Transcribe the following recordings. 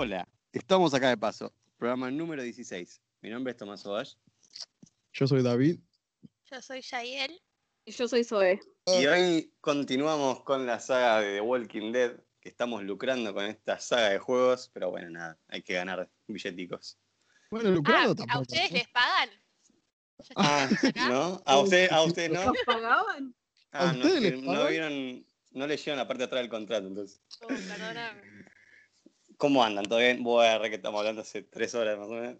Hola, estamos acá de paso. Programa número 16. Mi nombre es Tomás Ovash. Yo soy David. Yo soy Yael. Y yo soy Zoe. Y hoy continuamos con la saga de The Walking Dead, que estamos lucrando con esta saga de juegos, pero bueno, nada, hay que ganar billeticos. Bueno, Ah, lucrado ¿a tampoco. ustedes les pagan? ¿Ya Ah? ¿no? ¿A usted, a usted no? ¿Nos pagaban? Ah, ¿A no, ustedes no pagan? vieron, no leyeron la parte de atrás del contrato, entonces. Oh, perdóname. ¿Cómo andan? ¿Todo bien? Bueno, que estamos hablando hace tres horas más o menos.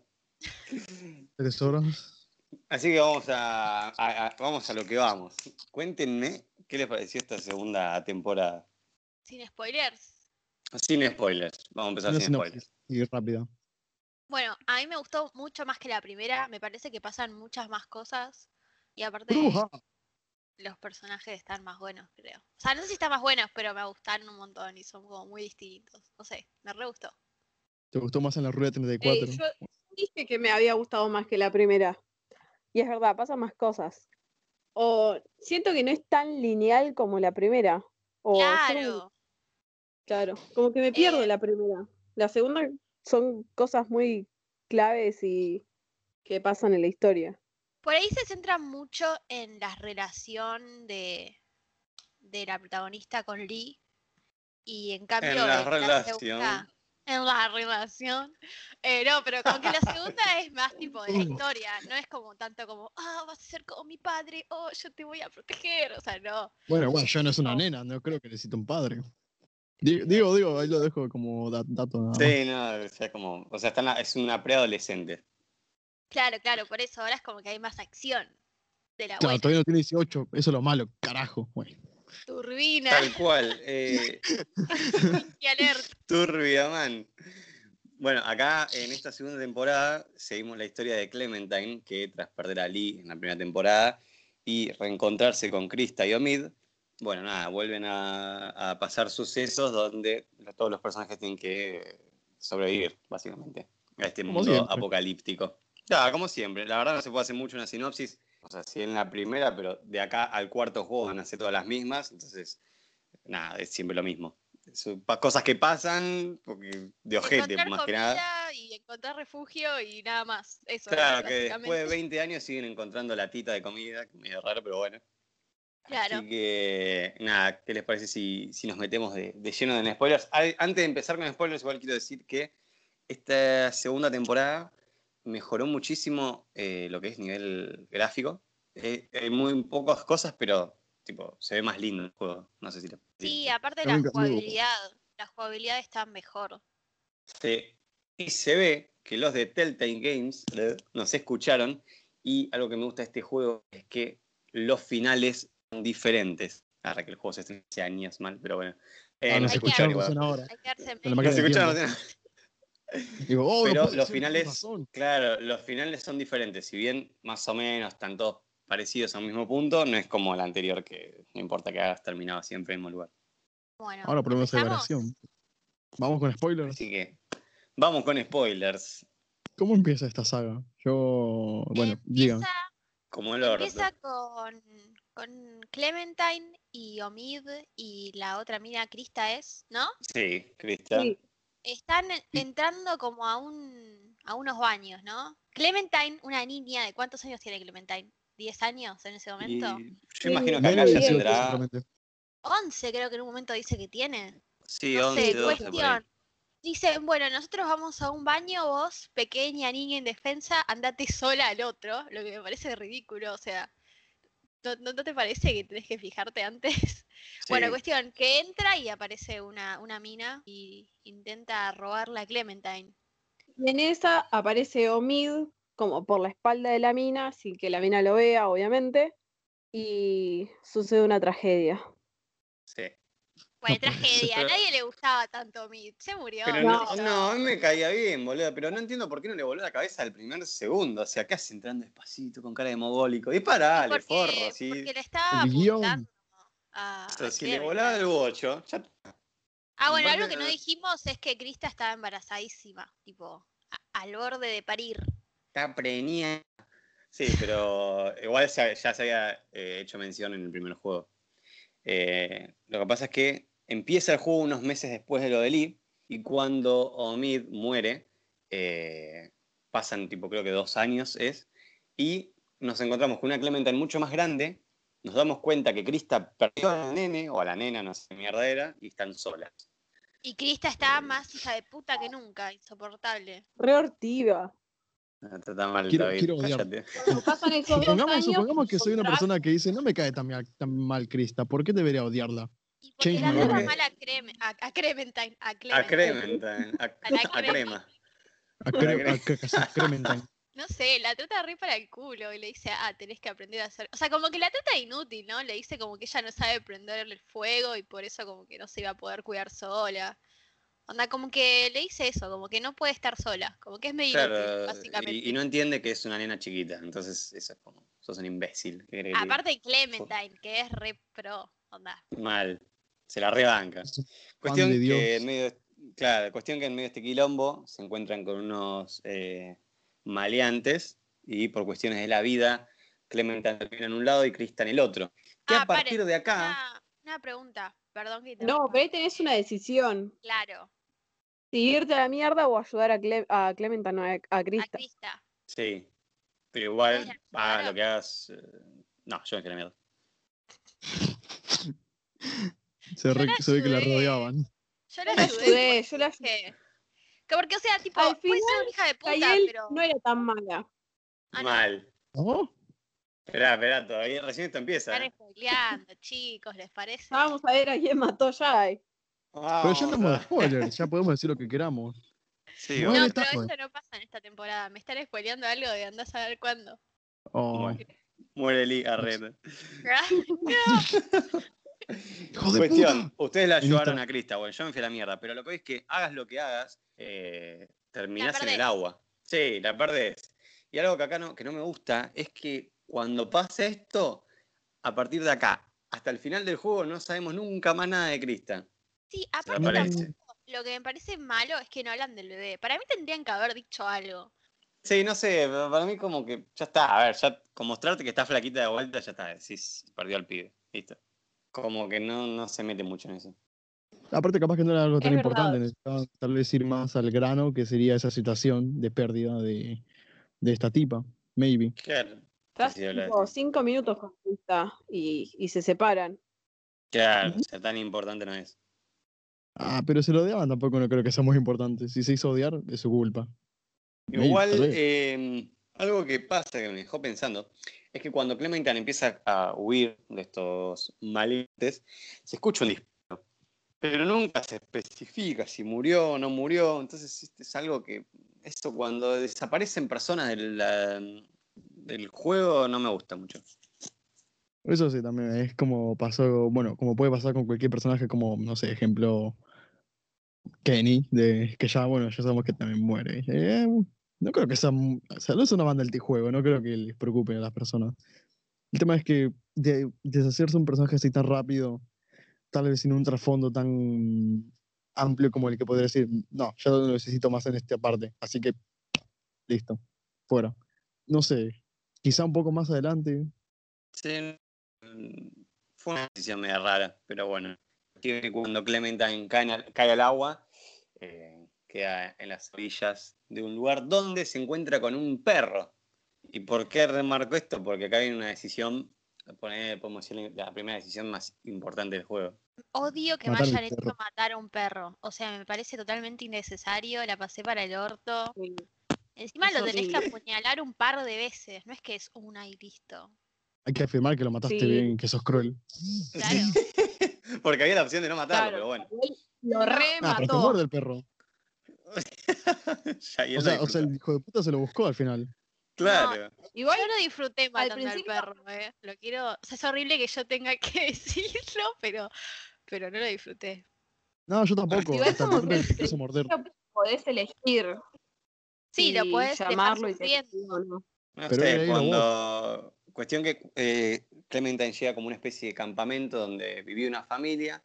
Tres horas. Así que vamos a, a- a- vamos a lo que vamos. Cuéntenme qué les pareció esta segunda temporada. Sin spoilers. Sin spoilers. Vamos a empezar sin spoilers. Y rápida. Bueno, a mí me gustó mucho más que la primera. Me parece que pasan muchas más cosas. Y aparte, Bruja. Los personajes están más buenos, creo. O sea, no sé si están más buenos, pero me gustaron un montón y son como muy distintos. No sé, me re gustó. ¿Te gustó más en la rueda Eh, 34? yo dije que me había gustado más que la primera. Y es verdad, pasan más cosas. O siento que no es tan lineal como la primera. O Claro. claro. Como que me pierdo Eh. la primera. La segunda son cosas muy claves y que pasan en la historia. Por ahí se centra mucho en la relación de, de la protagonista con Lee. Y en cambio, la en relación. segunda- en la relación. Eh, no, pero como que la segunda es más tipo de la historia. No es como tanto como, ah, vas a ser como mi padre, oh, yo te voy a proteger. O sea, no. Bueno, bueno, yo no es una nena, no creo que necesite un padre. Di- Digo, digo, ahí lo dejo como da- dato nada más. Sí, no, o sea, como, o sea, está en la- es una preadolescente. Claro, claro, por eso ahora es como que hay más acción de la Claro, buena. todavía no tiene 18, eso es lo malo, carajo. Bueno. Turbina Tal cual. Eh. Turbia Man. Bueno, acá en esta segunda temporada seguimos la historia de Clementine, que tras perder a Lee en la primera temporada y reencontrarse con Krista y Omid, bueno, nada, vuelven a, a pasar sucesos donde todos los personajes tienen que sobrevivir, básicamente, a este mundo apocalíptico. Claro, como siempre. La verdad no se puede hacer mucho una sinopsis, o sea, sí en la primera, pero de acá al cuarto juego van a ser todas las mismas, entonces, nada, es siempre lo mismo. Son cosas que pasan porque de ojete, más que nada. y encontrar refugio y nada más. Eso, Claro, que después de 20 años siguen encontrando latita de comida, que medio raro, pero bueno. Claro. Así que, nada, ¿qué les parece si, si nos metemos de, de lleno en spoilers? Antes de empezar con spoilers, igual quiero decir que esta segunda temporada mejoró muchísimo eh, lo que es nivel gráfico. Eh, hay muy pocas cosas, pero tipo, se ve más lindo el juego. No sé si lo Sí, aparte Está la jugabilidad. La jugabilidad está mejor. Sí. Y se ve que los de Telltale Games eh, nos escucharon y algo que me gusta de este juego es que los finales son diferentes. Ahora que el juego se estrenó hace años mal, pero bueno. Eh, Ah, nos nos hay que escucharon ahora. Nos escucharon. Digo, oh, Pero los finales-. Claro, los finales son diferentes. Si bien más o menos están todos parecidos a un mismo punto, no es como el anterior que no importa que hagas terminado siempre en el mismo lugar. Bueno, Ahora ponemos celebración. Vamos con spoilers. Así que vamos con spoilers. ¿Cómo empieza esta saga? Yo, bueno, digan. Empieza, Como el empieza con, con Clementine y Omid y la otra mina, Krista es, ¿no? Sí, Cristian. Sí. Están entrando como a un a unos baños, ¿no? Clementine, una niña, ¿de cuántos años tiene Clementine? ¿10 años en ese Y momento? yo imagino que acá ya 18 tendrá. seguramente. 11 creo que en un momento dice que tiene. Sí, No 11, sé, 12 por ahí. cuestión. Dicen, bueno, nosotros vamos a un baño, vos, pequeña niña indefensa, andate sola al otro, lo que me parece ridículo, o sea, ¿no, no- no te parece que tenés que fijarte antes? Bueno, cuestión, que entra y aparece una, una mina y intenta robarla a Clementine. Y en esa aparece Omid como por la espalda de la mina, sin que la mina lo vea, obviamente. Y sucede una tragedia. Sí. Bueno, tragedia, a nadie le gustaba tanto Mid, se murió. Pero no, no, a mí me caía bien, boludo. Pero no entiendo por qué no le voló la cabeza al primer segundo. O sea, ¿qué hace entrando despacito con cara de mogólico? Disparale, porque, forro, sí. porque le estaba apuntando a, O sea, si le volaba el bocho, ya está. Ah, bueno, algo que no dijimos es que Krista estaba embarazadísima, tipo, a- al borde de parir. está preñada. Sí, pero igual ya, ya se había eh, hecho mención en el primer juego. Eh, lo que pasa es que empieza el juego unos meses después de lo de Lee Y cuando Omid muere, eh, pasan tipo creo que dos años es, y nos encontramos con una Clementine mucho más grande, nos damos cuenta que Krista perdió a la nene, o a la nena, no sé mierda era, y están solas. Y Krista está más hija de puta que nunca, insoportable. Re hortiva. No, está tan mal, Quiero- David, quiero odiar. cállate. Supongamos, que soy una persona que dice, no me cae tan, mal- tan mal Krista, ¿por qué debería odiarla? Y porque Change la trata mal a, Creme- a, a Clementine, a Clementine. A, A la crema. A, cre- a cre- a Clementine. No sé, la trata re para el culo y le dice, ah, tenés que aprender a hacer. O sea, como que la trata de inútil, ¿no? Le dice como que ella no sabe prender el fuego y por eso como que no se iba a poder cuidar sola. Onda, como que le dice eso, como que no puede estar sola, como que es medio inútil, Claro, básicamente. y, y no entiende que es una nena chiquita, entonces eso es como, sos un imbécil. ¿qué? Aparte de Clementine, que es re pro, onda. Mal, se la rebanca. Cuestión que en medio, de- claro, cuestión que en medio de este quilombo se encuentran con unos eh, maleantes y por cuestiones de la vida, Clementine termina en un lado y Krista en el otro. Que Ah, a partir paren, de acá, Una, una pregunta, perdón que te No, pero ahí tenés una decisión. Claro, Si irte a la mierda o ayudar a, Cle a no, a, a a Krista. Krista. sí, pero igual, ¿Ustedes la hagas ayudaron? lo que hagas. eh, no, yo me quedé miedo. Se, re- se ve que la rodeaban. Yo la ayudé. yo la ayudé. porque- que porque, o sea, tipo, Al ser una hija de puta, pero. no era tan mala. Ah, no, Mal. ¿No? Esperá, esperá, todavía recién esto empieza. Están ¿eh? spoileando, chicos, ¿les parece? Vamos a ver a quién mató ya. eh. Pero ya no de spoilers, ya podemos decir lo que queramos. Sí, No, pero esto no pasa en esta temporada. Me están spoileando algo de andás a ver cuándo. Oh. Muere Lee Arred. ¡Hijo de Cuestión, puta! ustedes la ayudaron a Krista, bueno, yo me fui a la mierda, pero lo que es que hagas lo que hagas, eh, terminás en el agua. Sí, la perdés. Y algo que acá no, que no me gusta es que cuando pasa esto, a partir de acá hasta el final del juego no sabemos nunca más nada de Krista. Sí, aparte tampoco, lo que me parece malo es que no hablan del bebé. Para mí tendrían que haber dicho algo. Sí, no sé, para mí como que ya está, a ver, ya con mostrarte que está flaquita de vuelta, ya está, decís, perdió al pibe, listo. Como que no, no se mete mucho en eso. Aparte, capaz que no era algo tan Es importante, necesitaba tal vez ir más al grano, que sería esa situación de pérdida de, de esta tipa. Maybe. Claro. Estás tipo cinco minutos con y, y se separan. Claro, o sea, tan importante no es. Ah, pero se lo odiaban tampoco no creo que sea muy importante. Si se hizo odiar, es su culpa. Igual, eh, algo que pasa, que me dejó pensando, es que cuando Clementine empieza a huir de estos maleantes, se escucha un disparo. Pero nunca se especifica si murió o no murió. Entonces, este es algo que. Eso cuando desaparecen personas del, del juego no me gusta mucho. Eso sí, también es como pasó, bueno, como puede pasar con cualquier personaje, como, no sé, ejemplo, Kenny, de, que ya, bueno, ya sabemos que también muere. Eh, no creo que sea, o sea, no es una banda juego no creo que les preocupe a las personas. El tema es que de, deshacerse un personaje así tan rápido, tal vez sin un trasfondo tan amplio como el que podría decir, no, ya no necesito más en esta parte, así que, listo, fuera. No sé, quizá un poco más adelante, Sí, mm, fue una decisión media rara, pero bueno. Cuando Clementine cae, cae al agua, eh, queda en las orillas de un lugar donde se encuentra con un perro. ¿Y por qué remarco esto? Porque acá viene una decisión, podemos decir, la primera decisión más importante del juego. Odio que me Matar al hayan hecho matar a un perro. O sea, me parece totalmente innecesario. La pasé para el orto. Encima Es lo tenés que apuñalar un par de veces. No es que es una y listo. hay que afirmar que lo mataste Sí. bien, que sos cruel. Claro. Porque había la opción de no matarlo, Claro, pero bueno. Lo Ah, pero te remató. muerde el perro. O sea, o sea, el hijo de puta se lo buscó al final. Claro. Igual, Yo no disfruté matando al principio- perro, eh. Lo quiero. O sea, es horrible que yo tenga que decirlo, pero, pero no lo disfruté. No, yo tampoco. Igual como que- morder. podés elegir. Sí, lo podés llamarlo y te o no. No Pero sé, cuando. Cuestión que eh, Clementine llega como una especie de campamento donde vivía una familia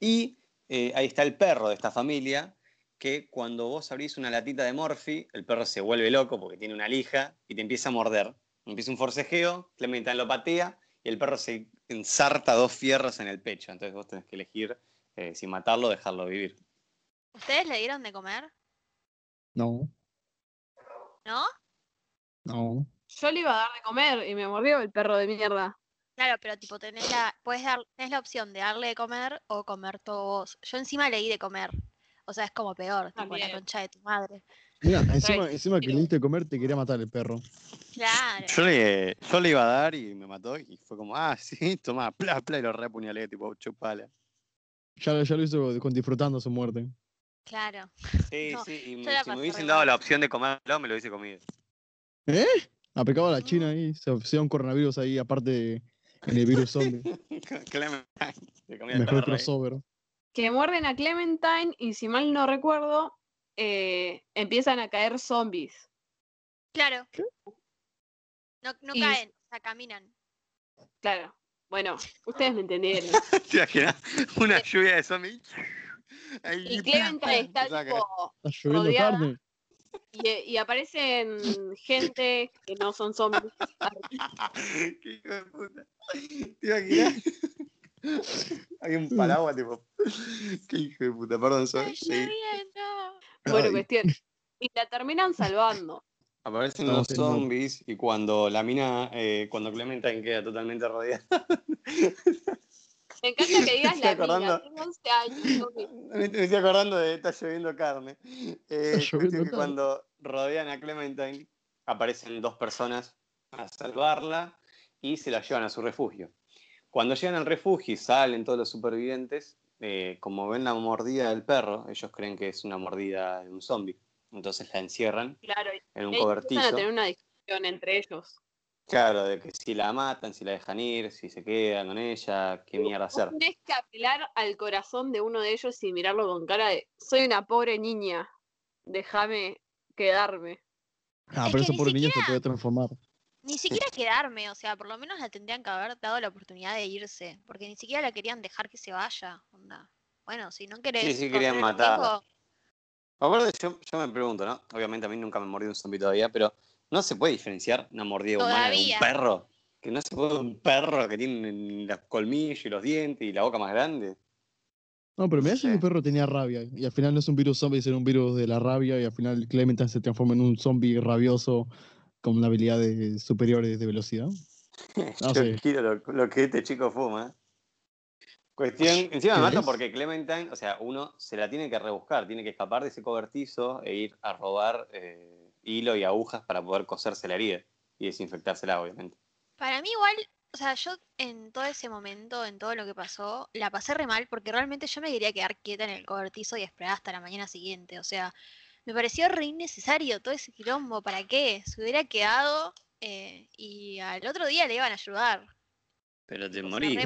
y eh, ahí está el perro de esta familia que cuando vos abrís una latita de Morphy, el perro se vuelve loco porque tiene una lija y te empieza a morder. Empieza un forcejeo, Clementine lo patea y el perro se ensarta dos fierros en el pecho. Entonces vos tenés que elegir eh, si matarlo o dejarlo vivir. ¿Ustedes le dieron de comer? No, ¿No? no. Yo le iba a dar de comer y me mordió el perro de mierda. Claro, pero tipo tenés la, puedes dar, tenés la opción de darle de comer o comer todo vos. Yo encima le di de comer. O sea, es como peor, tipo la También. concha de tu madre. Mira, encima, que le diste de comer, te quería matar el perro. Claro. Yo le, yo le iba a dar y me mató y fue como, ah, sí, toma, pla, pla, y lo repuñalé, tipo, chupala. Ya, ya lo hizo con disfrutando su muerte. Claro. Sí, No, sí, y me- si me hubiesen dado la opción de comerlo, me lo hubiese comido. ¿Eh? Aplicaba a la China ahí, se dio un coronavirus ahí, aparte de- en el virus zombie. Mejor crossover. Que muerden a Clementine y si mal no recuerdo, eh, empiezan a caer zombies. Claro. No, no Y- caen, o sea, caminan. Claro. Bueno, ustedes me entendieron. ¿Te imaginas? Una lluvia de zombies. Ahí, Y Clementine está tipo. Rodeada. Y, y aparecen gente que no son zombies. Qué hijo de puta. ¿Te imaginas? Hay un paraguas, tipo. Qué hijo de puta, perdón, soy. ¡Está lloviendo! Bueno, Ay. cuestión. Y la terminan salvando. Aparecen los sí, zombies y cuando la mina, eh, cuando Clementine queda totalmente rodeada. Me encanta que digas la acordando. mina. Tengo 11 años. Me, me estoy acordando de Está lloviendo carne. Eh, Está lloviendo cuestión que carne. cuando rodean a Clementine, aparecen dos personas a salvarla y se la llevan a su refugio. Cuando llegan al refugio y salen todos los supervivientes, eh, como ven la mordida del perro, ellos creen que es una mordida de un zombie. Entonces la encierran Claro, en un ahí empiezan a cobertizo. tener una discusión entre ellos. Claro, de que si la matan, si la dejan ir, si se quedan con ella, qué mierda hacer. tenés que apelar al corazón de uno de ellos y mirarlo con cara de soy una pobre niña, déjame quedarme. Ah, Es pero que eso por el niño se puede transformar. Ni siquiera quedarme, o sea, por lo menos la tendrían que haber dado la oportunidad de irse, porque ni siquiera la querían dejar que se vaya. Onda. Bueno, si no querés. sí querían matarla. riesgo, Aparte, yo, yo me pregunto, ¿no? Obviamente a mí nunca me mordió un zombie todavía, pero ¿no se puede diferenciar una mordida humana de un perro? Que no se puede un perro que tiene los colmillos y los dientes y la boca más grande. No, pero mirá si sé. el perro tenía rabia. Y al final no es un virus zombie, es un virus de la rabia. Y al final Clementine se transforma en un zombie rabioso con habilidades superiores de velocidad. Yo No sé. quiero lo, lo que este chico fuma. Cuestión, encima me ¿Crees? porque Clementine, o sea, uno se la tiene que rebuscar, tiene que escapar de ese cobertizo e ir a robar eh, hilo y agujas para poder coserse la herida y desinfectársela, obviamente. Para mí igual, o sea, yo en todo ese momento, en todo lo que pasó, la pasé re mal porque realmente yo me quería quedar quieta en el cobertizo y esperar hasta la mañana siguiente. O sea, me pareció re innecesario todo ese quilombo. ¿Para qué? Se hubiera quedado eh, y al otro día le iban a ayudar. Pero te morís,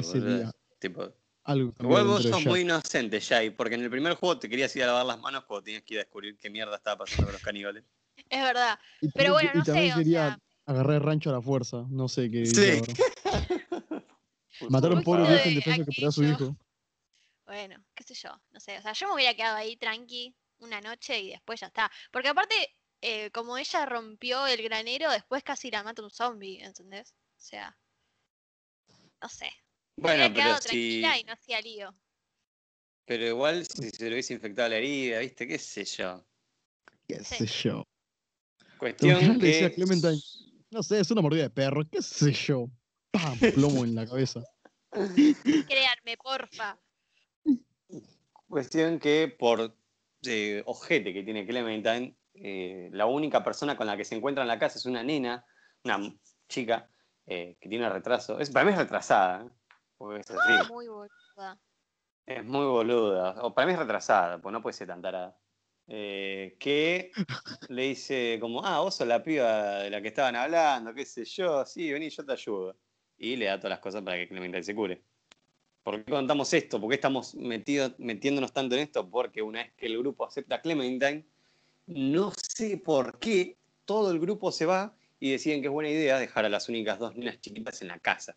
Tipo, algo Igual vos sos muy inocente, Jay, porque en el primer juego te querías ir a lavar las manos cuando tenías que ir a descubrir qué mierda estaba pasando con los caníbales. Es verdad. Y Pero también bueno, que- y no sé, también o quería sea, agarrar el rancho a la fuerza. No sé qué Sí. Matar a un pobre viejo de indefenso que perdió a su hijo. Bueno, qué sé yo, no sé. O sea, yo me hubiera quedado ahí tranqui una noche y después ya está. Porque aparte, eh, como ella rompió el granero, después casi la mata un zombie, ¿entendés? O sea, no sé. Bueno, pero quedado si. tranquila y no hacía lío. Pero igual si se le hubiese infectado la herida, ¿viste? ¿Qué sé yo? Qué Sí. sé yo. Cuestión decía que. a Clementine? No sé, es una mordida de perro. ¿Qué sé yo? ¡Pam! Plomo en la cabeza. Créanme, porfa. Cuestión que por eh, ojete que tiene Clementine, eh, la única persona con la que se encuentra en la casa es una nena, una chica, eh, que tiene retraso. Es, para mí es retrasada, ¿eh? porque es así. Muy boluda. Es muy boluda. O para mí es retrasada, pues no puede ser tan tarada. Eh, que le dice como, ah, vos sos la piba de la que estaban hablando, qué sé yo, sí, vení, yo te ayudo. Y le da todas las cosas para que Clementine se cure. ¿Por qué contamos esto? ¿Por qué estamos metido, metiéndonos tanto en esto? Porque una vez que el grupo acepta a Clementine, no sé por qué todo el grupo se va y deciden que es buena idea dejar a las únicas dos nenas chiquitas en la casa.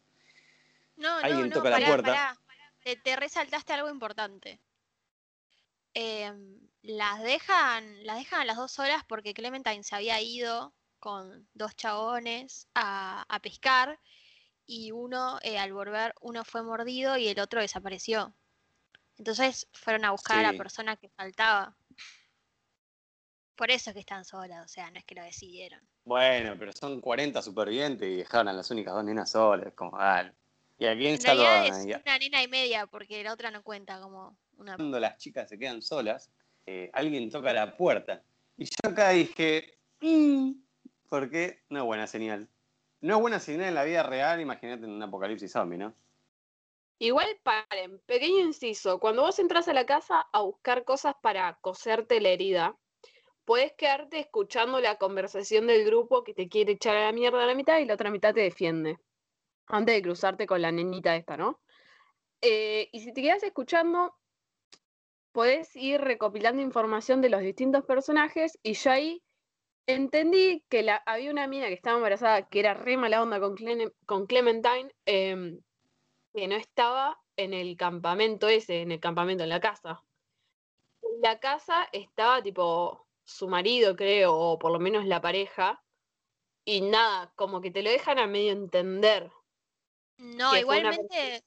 No, no, Alguien no, toca la pará, puerta. pará. Te, te resaltaste algo importante. Em, las dejan, las dejan a las dos horas porque Clementine se había ido con dos chabones a, a pescar y uno eh, al volver uno fue mordido y el otro desapareció. Entonces fueron a buscar a la persona que faltaba. Por eso es que están solas, o sea, no es que lo decidieron. Bueno, pero son 40 supervivientes y dejaron a las únicas dos nenas solas. Como, dale. ¿Y a quién En realidad es una nena y media, porque la otra no cuenta como una... Cuando las chicas se quedan solas, eh, alguien toca la puerta. Y yo acá dije, "Mm", porque no es buena señal. No es buena señal en la vida real, imagínate en un apocalipsis zombie, ¿no? Igual paren, pequeño inciso, cuando vos entras a la casa a buscar cosas para coserte la herida, puedes quedarte escuchando la conversación del grupo que te quiere echar a la mierda a la mitad y la otra mitad te defiende. Antes de cruzarte con la nenita esta, ¿no? Eh, y si te quedas escuchando, podés ir recopilando información de los distintos personajes y yo ahí entendí que la, había una mina que estaba embarazada que era re mala onda con, con Clementine, em, que no estaba en el campamento ese, en el campamento, en la casa. En la casa estaba tipo su marido, creo, o por lo menos la pareja, y nada, como que te lo dejan a medio entender. No, una igualmente,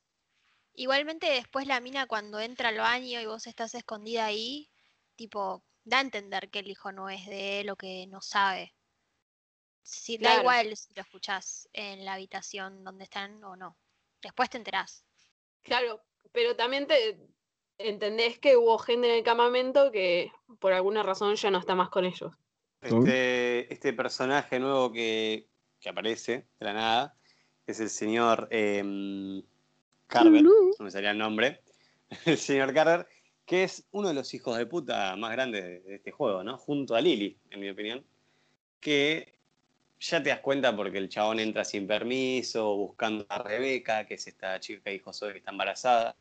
igualmente después la mina cuando entra al baño y vos estás escondida ahí, tipo, da a entender que el hijo no es de él o que no sabe. Si, da igual si lo escuchás en la habitación donde están o no. Después te enterás. Claro, pero también te entendés que hubo gente en el campamento que por alguna razón ya no está más con ellos. Este, este personaje nuevo que, que aparece de la nada es el señor em, Carver, no me salía el nombre, el señor Carver, que es uno de los hijos de puta más grandes de, este juego, ¿no? Junto a Lily, en mi opinión, que ya te das cuenta porque el chabón entra sin permiso, buscando a Rebeca, que es esta chica que dijo Zoe que está embarazada.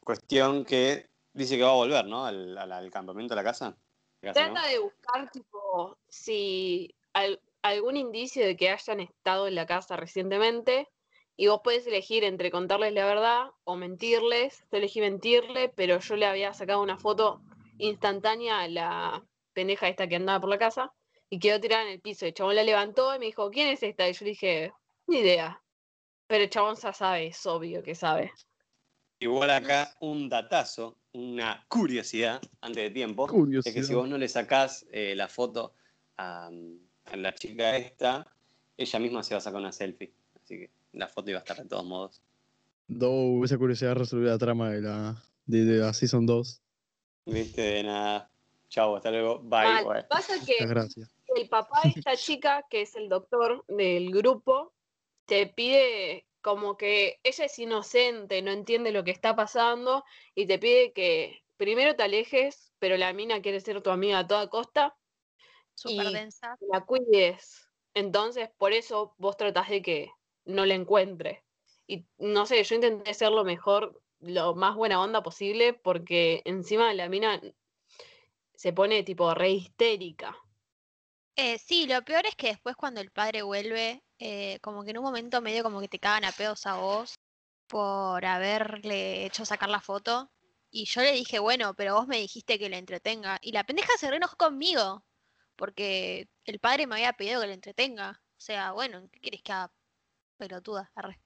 Cuestión que dice que va a volver, ¿no? Al, al- al campamento, a la casa. ¿La casa, no? Trata de buscar, tipo, si al- algún indicio de que hayan estado en la casa recientemente. Y vos podés elegir entre contarles la verdad o mentirles. Yo elegí mentirle, pero yo le había sacado una foto instantánea a la pendeja esta que andaba por la casa y quedó tirada en el piso. El chabón la levantó y me dijo, ¿quién es esta? Y yo le dije, ni idea. Pero el chabón ya sabe, es obvio que sabe. Igual acá un datazo, una curiosidad antes de tiempo, es que si vos no le sacás eh, la foto a, a la chica esta, ella misma se va a sacar una selfie. Así que la foto iba a estar de todos modos. Do, esa curiosidad resolvió la trama de la, de, de la Season 2. Viste, de nada. Chau, hasta luego. Bye. Mal. güey. Pasa que Muchas gracias. el papá de esta chica, que es el doctor del grupo, te pide como que ella es inocente, no entiende lo que está pasando y te pide que primero te alejes, pero la mina quiere ser tu amiga a toda costa, Súper Y- densa. la cuides. Entonces, por eso vos tratás de que no la encuentre. Y no sé, yo intenté ser lo mejor, lo más buena onda posible, porque encima la mina se pone tipo re histérica. Eh, sí, lo peor es que después cuando el padre vuelve, eh, como que en un momento medio como que te cagan a pedos a vos por haberle hecho sacar la foto. Y yo le dije, bueno, pero vos me dijiste que le entretenga. Y la pendeja se re enojó conmigo, porque el padre me había pedido que le entretenga. O sea, bueno, ¿qué quieres que haga? Pelotuda, arre.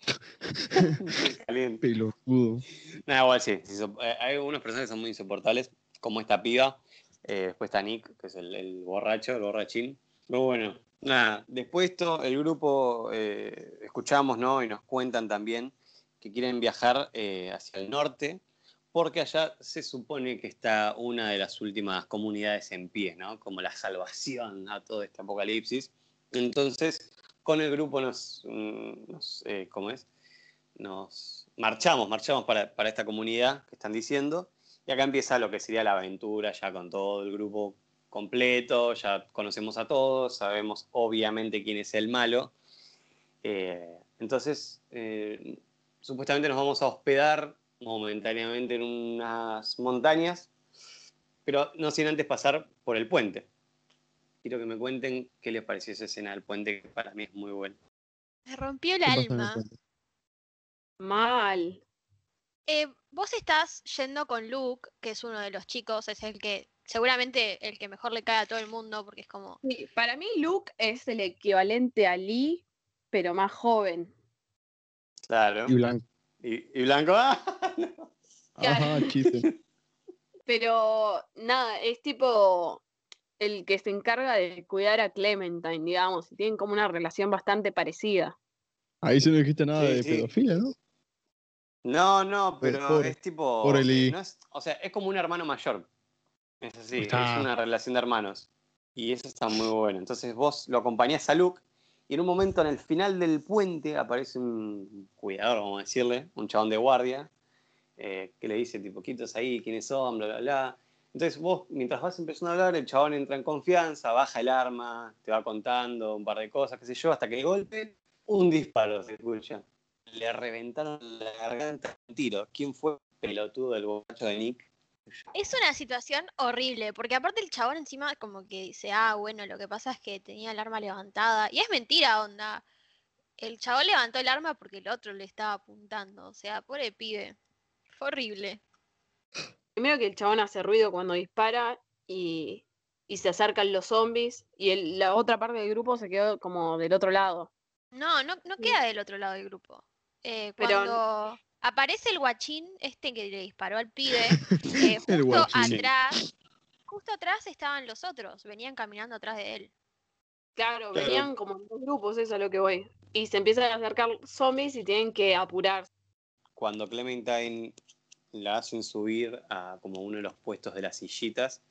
Caliente. Pelotudo. Nada, igual sí. eh, hay algunos personajes que son muy insoportables, como esta piba. Eh, después está Nick, que es el, el borracho, el borrachín. Pero bueno, nada. Después de esto, el grupo eh, escuchamos, ¿no? Y nos cuentan también que quieren viajar eh, hacia el norte, porque allá se supone que está una de las últimas comunidades en pie, ¿no? Como la salvación a todo este apocalipsis. Entonces, con el grupo nos, mm, eh, ¿cómo es? Nos marchamos, marchamos para, para esta comunidad que están diciendo. Y acá empieza lo que sería la aventura, ya con todo el grupo completo, ya conocemos a todos, sabemos obviamente quién es el malo. Eh, entonces, eh, supuestamente nos vamos a hospedar momentáneamente en unas montañas, pero no sin antes pasar por el puente. Quiero que me cuenten qué les pareció esa escena del puente, que para mí es muy buena. Me rompió el ¿Qué pasa en el alma. Mal. Eh, vos estás yendo con Luke, que es uno de los chicos, es el que, seguramente el que mejor le cae a todo el mundo, porque es como, Sí, para mí Luke es el equivalente a Lee, pero más joven. Claro. Y blanco. Y, y Blanco, ¡ah! Claro. Ajá, chiste. Pero nada, es tipo el que se encarga de cuidar a Clementine, digamos, y tienen como una relación bastante parecida. Ahí sí no dijiste nada Sí, de sí. pedofilia, ¿no? No, no, pero es tipo. pobre eh, Lee. no es- o sea, es como un hermano mayor. Es así, Está. es una relación de hermanos. Y eso está muy bueno. Entonces vos lo acompañás a Luke y en un momento en el final del puente aparece un cuidador, vamos a decirle, un chabón de guardia, eh, que le dice tipo, quitos ahí, quiénes son, bla, bla, bla. Entonces vos, mientras vas empezando a hablar, el chabón entra en confianza, baja el arma, te va contando un par de cosas, qué sé yo, hasta que de golpe, un disparo se escucha. Le reventaron la garganta un tiro. ¿Quién fue el pelotudo del borracho de Nick? Es una situación horrible, porque aparte el chabón encima como que dice, ah, bueno, lo que pasa es que tenía el arma levantada. Y es mentira, onda. El chabón levantó el arma porque el otro le estaba apuntando. O sea, pobre pibe. Fue horrible. Primero que el chabón hace ruido cuando dispara y, y se acercan los zombies y el- la otra parte del grupo se quedó como del otro lado. No, no, no queda del otro lado del grupo. Eh, Pero- cuando aparece el guachín, este que le disparó al pibe, eh, justo guachín. atrás, justo atrás estaban los otros, venían caminando atrás de él. Claro, Claro. venían como en dos grupos, eso es a lo que voy. Y se empiezan a acercar zombies y tienen que apurarse. Cuando Clementine la hacen subir a como uno de los puestos de las sillitas,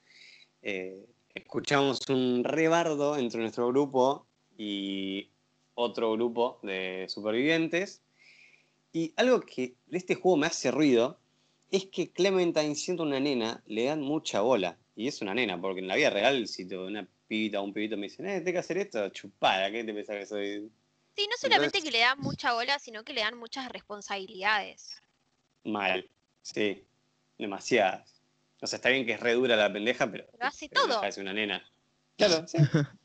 eh, escuchamos un rebardo entre nuestro grupo y otro grupo de supervivientes. Y algo que de este juego me hace ruido es que Clementine, siendo una nena, le dan mucha bola. Y es una nena, porque en la vida real, si te- una pibita o un pibito me dicen, eh, tengo que hacer esto, chupada, ¿qué te pensás que soy? Sí, no solamente Entonces- que le dan mucha bola, sino que le dan muchas responsabilidades. Mal, sí, demasiadas. O sea, está bien que es re dura la pendeja, pero. Lo hace pero todo. ser una nena. Claro, sí.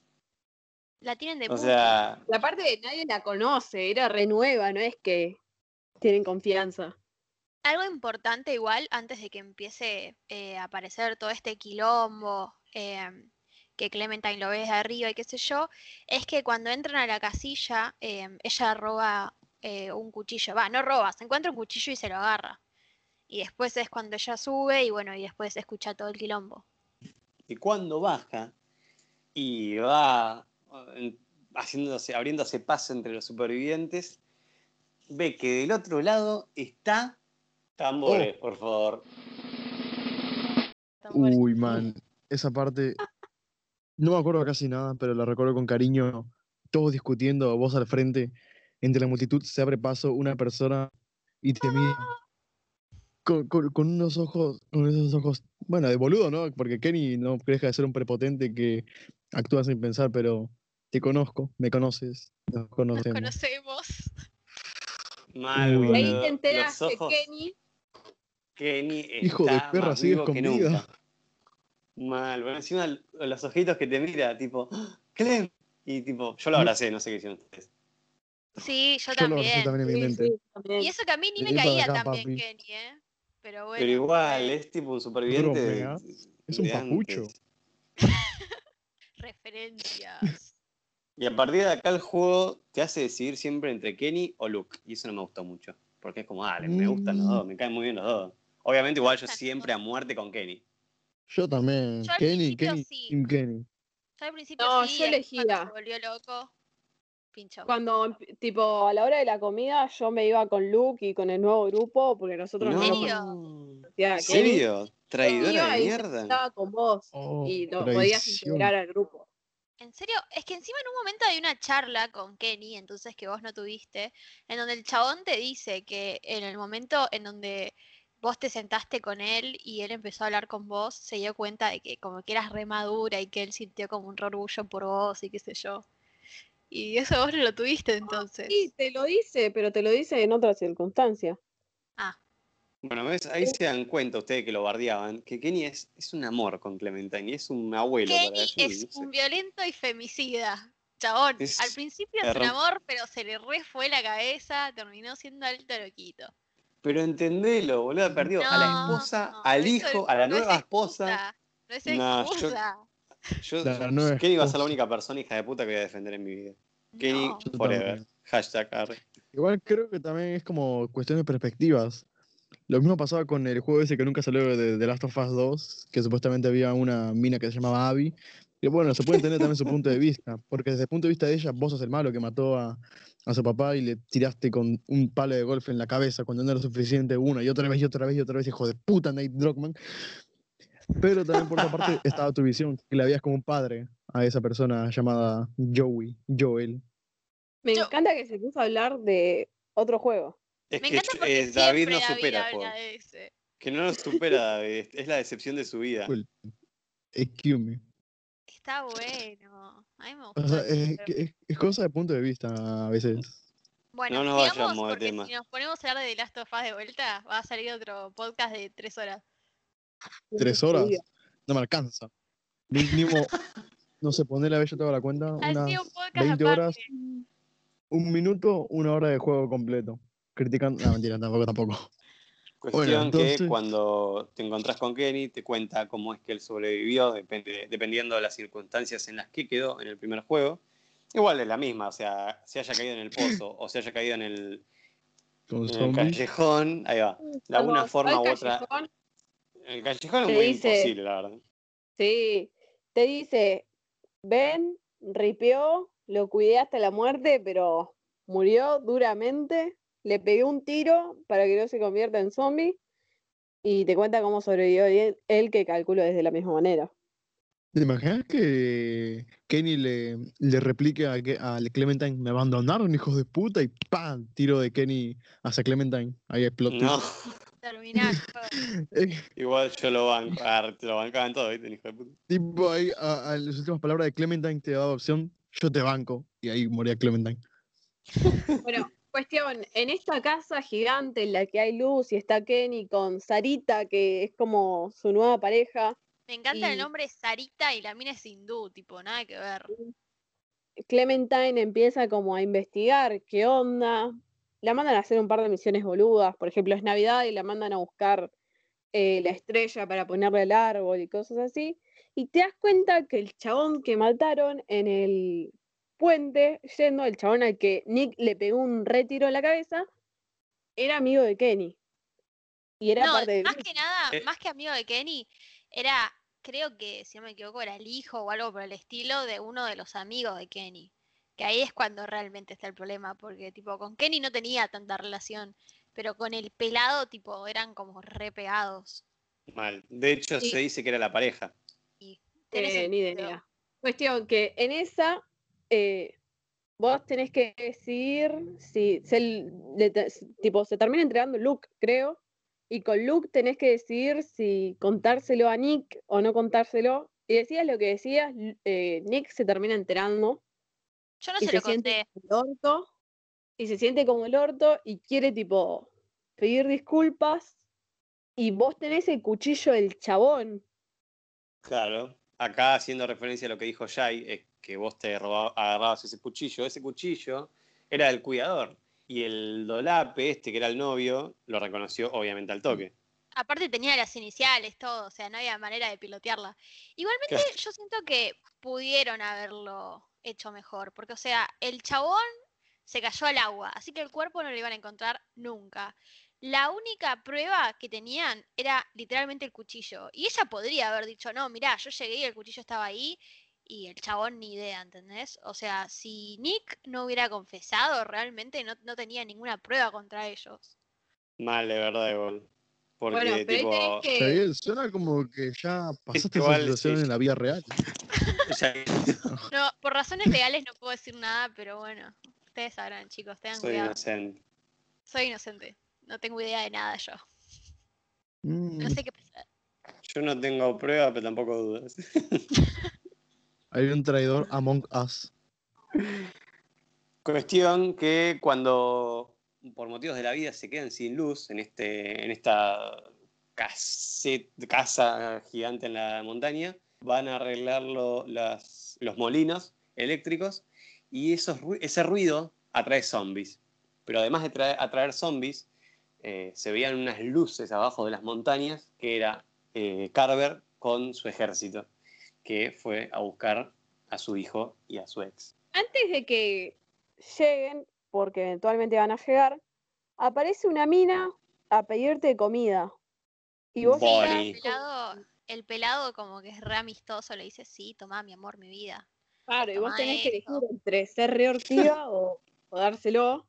La tienen de O puta. sea, La parte de nadie la conoce, era renueva, no es que tienen confianza. Algo importante igual, antes de que empiece eh, a aparecer todo este quilombo, em, que Clementine lo ve desde arriba y qué sé yo, es que cuando entran a la casilla, em, ella roba eh, un cuchillo. Va, no roba, se encuentra un cuchillo y se lo agarra. Y después es cuando ella sube y bueno, y después se escucha todo el quilombo. y cuando baja y va haciéndose, abriéndose paso entre los supervivientes, ve que del otro lado está. Tambores, por favor. Tambores. Uy, man. Esa parte. No me acuerdo casi nada, pero la recuerdo con cariño. Todos discutiendo, voz al frente. Entre la multitud se abre paso una persona y te mira. Con, con- con unos ojos, con esos ojos, bueno, de boludo, ¿no? Porque Kenny no deja de ser un prepotente que actúa sin pensar, pero te conozco, me conoces, nos Nos conocemos. conocemos. Mal. Y ahí boludo. te enteras ojos, Kenny Kenny Hijo de está perra, más sigue vivo que escondida. nunca. Mal, bueno, encima los ojitos que te mira, tipo. Clem. Y tipo, yo lo abracé, no sé qué hicieron ustedes. Sí, yo Yo lo abracé también. también en mi sí, mente. sí, también. Y eso que a mí ni me caía acá, papi. Kenny, ¿eh? Pero bueno. Pero igual, eh, es tipo un superviviente. Bromea. Es un papucho. Referencias. Y a partir de acá el juego te hace decidir siempre entre Kenny o Luke. Y eso no me gustó mucho. Porque es como, dale, me gustan los dos, me caen muy bien los dos. Obviamente igual yo siempre a muerte con Kenny. Yo también. Yo Kenny, Kenny, sí. Kenny. Yo al principio No, sí, yo elegía. se volvió loco, pinchó. Cuando, emp- tipo, a la hora de la comida, yo me iba con Luke y con el nuevo grupo, porque nosotros No. ¿En serio? ¿En Kenny. serio? ¿Traidora Iba de y mierda? Estaba con vos Oh, y lo podías traición. integrar al grupo. En serio, es que encima en un momento hay una charla con Kenny, entonces que vos no tuviste, en donde el chabón te dice que en el momento en donde vos te sentaste con él y él empezó a hablar con vos, se dio cuenta de que como que eras re madura y que él sintió como un orgullo por vos y qué sé yo. Y eso vos no lo tuviste entonces. Sí, te lo dice, pero te lo dice en otras circunstancias. Ah, Bueno, ¿ves? ahí se dan cuenta ustedes que lo bardeaban, que Kenny es, es un amor con Clementine y es un abuelo para Kenny ellos, es no sé. un violento y femicida. Chabón, Es al principio es un amor, pero se le re fue la cabeza, terminó siendo alto loquito. Pero entendelo, boludo, perdió a la No, esposa, no, al hijo, a la no nueva esposa. excusa, No es No, yo- excusa. Yo, nueva Kenny va a ser la única persona hija de puta que voy a defender en mi vida. Kenny No. Forever. Hashtag arre. Igual creo que también es como cuestión de perspectivas. Lo mismo pasaba con el juego ese que nunca salió de The Last of Us 2, que supuestamente había una mina que se llamaba Abby, Y bueno, se puede entender también su punto de vista, porque desde el punto de vista de ella, vos sos el malo que mató a, a su papá y le tiraste con un palo de golf en la cabeza cuando no era suficiente una y otra vez y otra vez y otra vez, hijo de puta, Nate Druckmann. Pero también por otra parte estaba tu visión, que la veías como un padre a esa persona llamada Joey, Joel. Me Yo- encanta que se puso a hablar de otro juego. Es Me que encanta yo- porque eh, David no David supera el habla juego. de ese. Que no lo supera David, es la decepción de su vida. Cool. Excuse me. Está bueno. A mí me O gustó. sea, el es, cosa de punto de vista a veces. Bueno, No nos vayamos de tema. si nos ponemos a hablar de The Last of Us de vuelta, va a salir otro podcast de tres horas. Tres horas. No me alcanza. Mínimo, no sé, ponerle a ver, yo tengo la cuenta, unas un podcast 20 horas, aparte. un minuto, una hora de juego completo. Criticando. No, mentira, tampoco, tampoco. Cuestión que entonces- cuando te encontrás con Kenny, te cuenta cómo es que él sobrevivió, depende, dependiendo de las circunstancias en las que quedó en el primer juego. Igual es la misma, o sea, se haya caído en el pozo o se haya caído en el, en el callejón, ahí va. De alguna forma u otra. callejón, El callejón es Te muy dice- imposible, la verdad. Sí, te dice, ven, ripió, lo cuidé hasta la muerte, pero murió duramente, le pegué un tiro para que no se convierta en zombie y te cuenta cómo sobrevivió él, él, que calculo desde la misma manera. ¿Te imaginas que Kenny le, le replique a, Clementine? Me abandonaron, hijos de puta, y ¡pam! Tiro de Kenny hacia Clementine. Ahí explotó. No, Terminar igual yo lo banco. Ah, te lo bancaban todo, ¿viste? Hijo de puta. tipo ahí, a, a las últimas palabras de Clementine te daba opción, yo te banco. Y ahí moría Clementine. Bueno, cuestión, en esta casa gigante en la que hay luz y está Kenny con Sarita, que es como su nueva pareja, Me encanta el nombre Sarita y la mina es hindú, tipo, nada que ver. Clementine empieza como a investigar qué onda. La mandan a hacer un par de misiones boludas. Por ejemplo, es Navidad y la mandan a buscar eh, la estrella para ponerle al árbol y cosas así. Y te das cuenta que el chabón que mataron en el puente, yendo el chabón al que Nick le pegó un retiro en la cabeza, era amigo de Kenny. Y era No, parte del más que nada, Eh. más que amigo de Kenny, era, creo que, si no me equivoco, era el hijo o algo por el estilo de uno de los amigos de Kenny. Que ahí es cuando realmente está el problema, porque tipo, con Kenny no tenía tanta relación, pero con el pelado, tipo, eran como re pegados. Mal. De hecho, Sí. se dice que era la pareja. Tiene Eh, ni idea. Cuestión que en esa eh, vos tenés que decidir si se, le tipo, se termina entregando Luke, creo, y con Luke tenés que decidir si contárselo a Nick o no contárselo. Y decías lo que decías, eh, Nick se termina enterando Yo no y se se lo siente conté. como el orto, y se siente como el orto y quiere tipo pedir disculpas. Y vos tenés el cuchillo del chabón. Claro. Acá haciendo referencia a lo que dijo Jai, es que vos te roba- agarrabas ese cuchillo. Ese cuchillo era del cuidador. Y el dolape, este que era el novio, lo reconoció obviamente al toque. Aparte tenía las iniciales, todo, o sea, no había manera de pilotearla. Igualmente Claro. yo siento que pudieron haberlo hecho mejor, porque o sea, el chabón se cayó al agua, así que el cuerpo no lo iban a encontrar nunca. La única prueba que tenían era literalmente el cuchillo. Y ella podría haber dicho, no, mirá, yo llegué y el cuchillo estaba ahí y el chabón ni idea, ¿entendés? O sea, si Nick no hubiera confesado, realmente no, no tenía ninguna prueba contra ellos. Mal, de verdad, igual. Porque, Bueno, pero ahí tipo, que- suena como que ya pasaste esa situación sí. en la vida real. No, por razones legales no puedo decir nada, pero bueno, ustedes sabrán, chicos, tengan soy cuidado. inocente. Soy inocente, no tengo idea de nada yo. No Mm, sé qué pensar. Yo no tengo prueba, pero tampoco dudas. hay un traidor among us. Cuestión que cuando por motivos de la vida se quedan sin luz en, este, en esta casa gigante en la montaña, van a arreglar lo- las- los molinos eléctricos y esos, ese ruido atrae zombies. Pero además de traer- atraer zombies, eh, se veían unas luces abajo de las montañas que era eh, Carver con su ejército, que fue a buscar a su hijo y a su ex. antes de que lleguen, porque eventualmente van a llegar, aparece una mina a pedirte comida. Y vos Bonnie. estás El pelado, el pelado como que es re amistoso, le dice, sí, tomá mi amor, mi vida. Claro, y vos Toma tenés que elegir entre ser re hortiva o, o dárselo.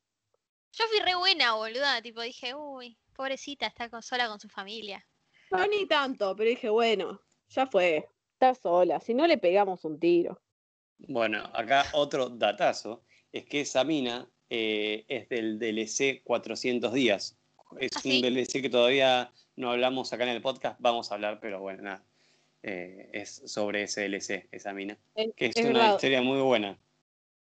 Yo fui re buena, boluda, tipo dije, uy, pobrecita, está con- sola con su familia. No, ni tanto, pero dije, bueno, ya fue. Está sola, si no le pegamos un tiro. Bueno, acá otro datazo es que esa mina eh, es del DLC 400 días. Es ¿Ah, un sí? DLC que todavía no hablamos acá en el podcast, vamos a hablar, pero bueno, nada. Eh, es sobre ese DLC, esa mina. Es, Que es, es una verdad. historia muy buena.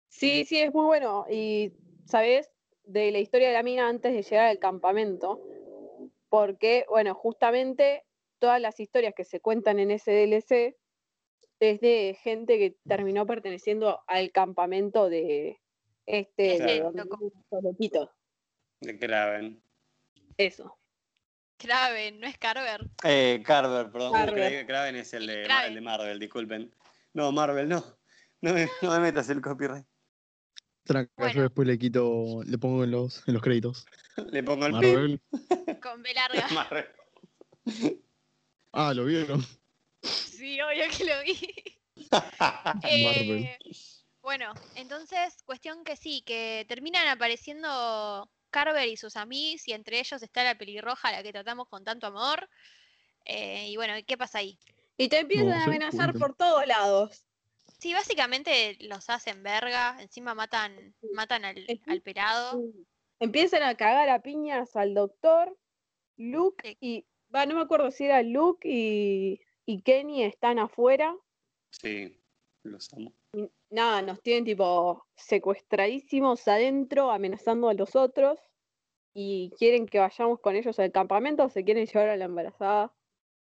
Sí, sí, es muy bueno. Y, ¿sabes? De la historia de la mina antes de llegar al campamento. Porque, bueno, justamente todas las historias que se cuentan en ese DLC es de gente que terminó perteneciendo al campamento de este, de. De. Eso. Kraven, no es Carver. Eh, Carver, perdón. Carver. Kraven es el de, Kraven. el de Marvel, disculpen. No, Marvel, no. No me, no me metas el copyright. Tranca, yo después le quito, le pongo en los, en los créditos. Le pongo el pip. Marvel. Con B larga. Marvel. Ah, ¿lo vieron? Sí, obvio que lo vi. Marvel. Eh, bueno, entonces, cuestión que sí, que terminan apareciendo Carver y sus amigos, y entre ellos está la pelirroja a la que tratamos con tanto amor. Eh, y bueno, ¿qué pasa ahí? Y te empiezan No a amenazar por todos lados. Sí, básicamente los hacen verga, encima matan, matan al, al pelado. Empiezan a cagar a piñas al doctor. Luke Sí. y. Va, no me acuerdo si era Luke y, y Kenny están afuera. Sí, los amo. Nada, nos tienen tipo secuestradísimos adentro, amenazando a los otros. Y quieren que vayamos con ellos al campamento, se quieren llevar a la embarazada.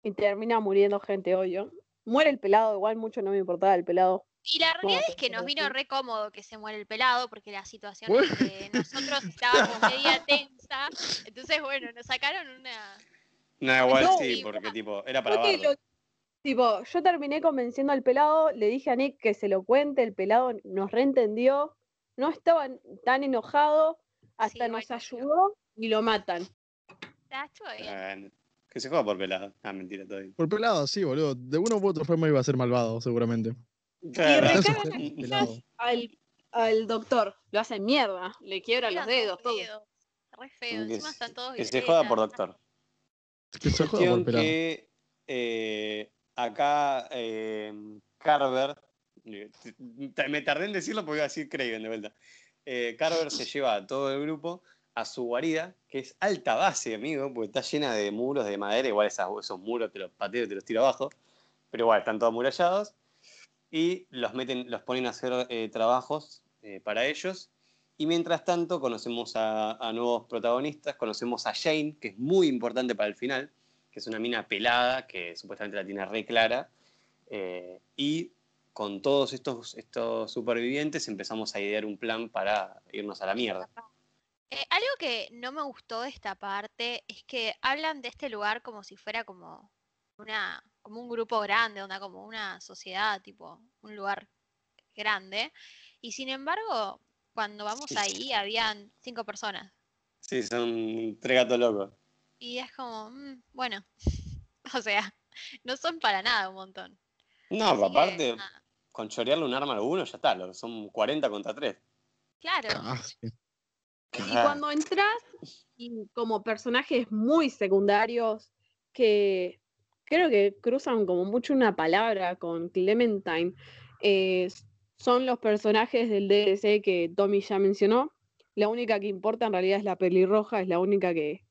Y termina muriendo gente, obvio. Muere el pelado, igual mucho no me importaba el pelado. Y la realidad es que nos vino re cómodo que se muere el pelado, porque la situación Bueno. entre nosotros estábamos media tensa. Entonces, bueno, nos sacaron una. No, igual No, sí, porque tipo, era para Creo que bardo. lo- tipo, yo terminé convenciendo al pelado, le dije a Nick que se lo cuente, el pelado nos reentendió, no estaba tan enojado, hasta Sí, nos ayudó y lo matan. Que se juega por pelado. Ah, mentira, todavía. Por pelado, sí, boludo. De una u otra forma iba a ser malvado, seguramente. Claro. Pelado. Al, al doctor, lo hacen mierda, le quiebran los dedos, todos todo. Re feo. Que, Encima se- están todos que se juega por doctor. Que se juega por pelado. que eh, acá eh, Carver, eh, me tardé en decirlo porque iba a decir Craven de vuelta. Eh, Carver se lleva a todo el grupo a su guarida, que es alta base, amigo, porque está llena de muros de madera, igual esos muros te los pateo te los tiro abajo, pero igual están todos amurallados, y los, meten, los ponen a hacer eh, trabajos para ellos. Y mientras tanto conocemos a, a nuevos protagonistas, conocemos a Jane, que es muy importante para el final, que es una mina pelada, que supuestamente la tiene re clara, eh, y con todos estos, estos supervivientes empezamos a idear un plan para irnos a la mierda. Eh, algo que no me gustó de esta parte es que hablan de este lugar como si fuera como una como un grupo grande, onda como una sociedad, tipo un lugar grande. Y sin embargo, cuando vamos Sí. ahí habían cinco personas. Sí, son tres gatos locos. Y es como, mm, bueno, o sea, no son para nada un montón. No, Así que, aparte, nada, con chorearle un arma a alguno ya está, son 40 contra 3. claro, Ah, sí. Y cuando entras, y como personajes muy secundarios, que creo que cruzan como mucho una palabra con Clementine, eh, son los personajes del DLC que Tommy ya mencionó. La única que importa en realidad es la pelirroja, es la única que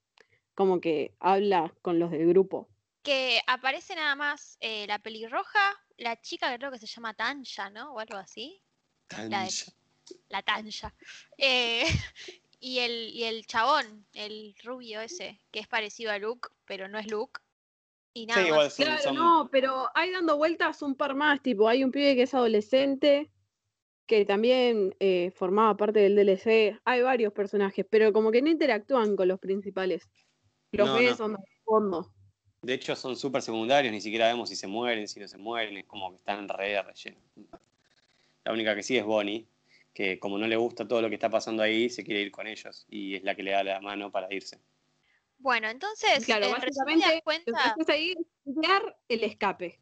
como que habla con los del grupo. que aparece nada más eh, la pelirroja, la chica que creo que se llama Tanja, ¿no? O algo así. La de- la Tanja. Eh, y, el, y el chabón, el rubio ese, que es parecido a Luke, pero no es Luke. Y nada Sí, igual más. son, Claro, son- no, pero hay dando vueltas un par más, tipo, hay un pibe que es adolescente, que también eh, formaba parte del DLC, hay varios personajes, pero como que no interactúan con los principales. Los No, ves no. son de fondo. De hecho, son súper secundarios, ni siquiera vemos si se mueren, si no se mueren, es como que están re relleno. La única que sí es Bonnie, que como no le gusta todo lo que está pasando ahí, se quiere ir con ellos y es la que le da la mano para irse. Bueno, entonces, Claro, en resumidas básicamente, cuentas, ahí estudiar el escape.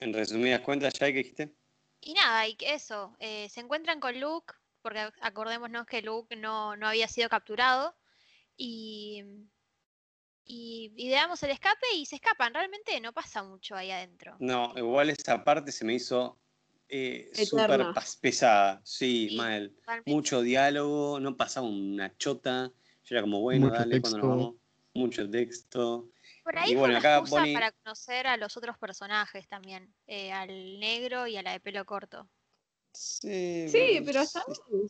En resumidas cuentas, ya que dijiste. y nada, y que eso, eh, se encuentran con Luke, porque ac- acordémonos que Luke no, no había sido capturado, y, y ideamos el escape y se escapan. Realmente no pasa mucho ahí adentro. No, igual esa parte se me hizo eh, súper pesada. Sí, Sí. mal. Mucho diálogo, no pasaba una chota. Yo era como, bueno, Mucho dale, cuando nos vamos. Mucho texto. Por Y ahí fue bueno, una acá Bonnie- para conocer a los otros personajes también, eh, al negro y a la de pelo corto. Sí, Sí, pero está bien.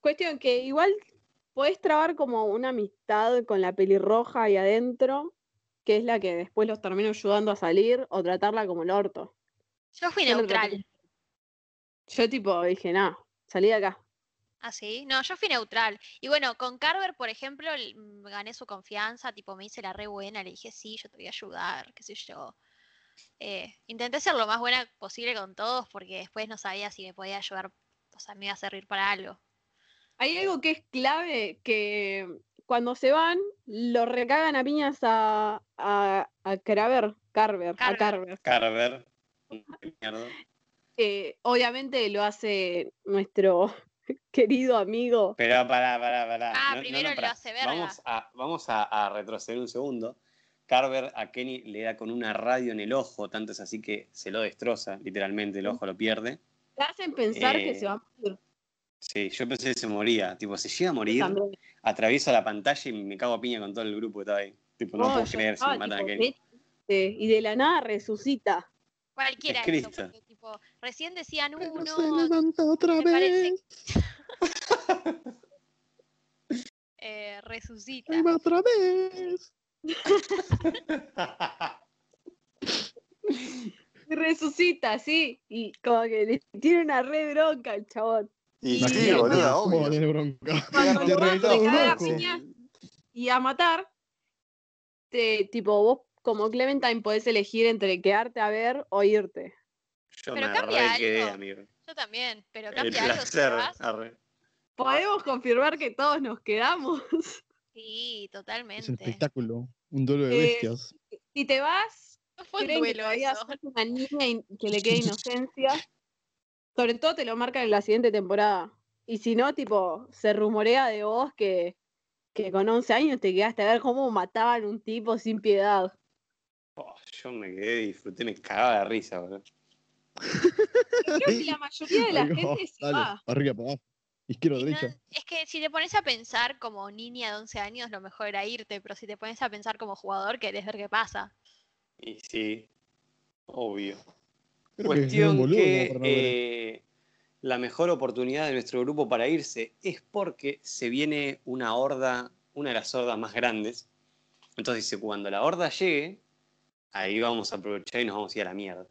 Cuestión que igual podés trabar como una amistad con la pelirroja ahí adentro, que es la que después los termina ayudando a salir, o tratarla como el orto. Yo fui Yo neutral. Yo tipo dije, no, salí de acá. ¿Ah, sí? No, yo fui neutral. Y bueno, con Carver, por ejemplo, mm, gané su confianza, tipo, me hice la re buena, le dije, sí, yo te voy a ayudar, qué sé yo. Eh, intenté ser lo más buena posible con todos porque después no sabía si me podía ayudar, o sea, me iba a servir para algo. Hay algo que es clave, que cuando se van, lo recagan a piñas a, a, a Carver, Carver, a Carver. Carver. Eh, obviamente lo hace nuestro querido amigo. Pero pará, pará, pará. Ah, No, primero no, lo pará. hace verga. Vamos, a, vamos a, a retroceder un segundo. Carver a Kenny le da con una radio en el ojo, tanto es así que se lo destroza, literalmente, el ojo lo pierde. Te hacen pensar que Eh, se va a morir. Sí, yo pensé que se moría. Tipo, se llega a morir, también. atravieso la pantalla y me cago a piña con todo el grupo que estaba ahí. Tipo, no No, puedo creer si me matan a Kenny. Y de la nada resucita. Cualquiera Es eso, Cristo. porque tipo, recién decían, uh, Pero no, se levanta otra me parece vez. eh, resucita. Ahí va otra vez. Resucita, sí. Y como que le tiene una re bronca al chabón. Y Sí, sí, boludo, boludo, ¿Cómo va a obvio. tener bronca? Cuando Te a piña y a matar, te, tipo, vos como Clementine podés elegir entre quedarte a ver o irte. Yo Pero me cambia re quedé, algo. amigo. Yo también, pero El cambia algo si te placer. vas. arre. Podemos confirmar que todos nos quedamos. Sí, Es un totalmente. espectáculo. Un duelo de Eh, bestias. Si te vas, No fue un que duelo todavía sos una niña que le queda inocencia. Sobre todo te lo marcan en la siguiente temporada. Y si no, tipo, se rumorea de vos que, que con 11 años te quedaste a ver cómo mataban un tipo sin piedad. Oh, yo me quedé, disfruté, me cagaba de risa, boludo. Creo que la mayoría de la gente se dale, va. arriba para abajo. Izquierda, Y no- derecha. es que si te pones a pensar como niña de 11 años, lo mejor era irte, pero si te pones a pensar como jugador, querés ver qué pasa. Y sí, obvio. Creo que es un Cuestión que eh, la mejor oportunidad de nuestro grupo para irse es porque se viene una horda, una de las hordas más grandes. Entonces dice, cuando la horda llegue, ahí vamos a aprovechar y nos vamos a ir a la mierda.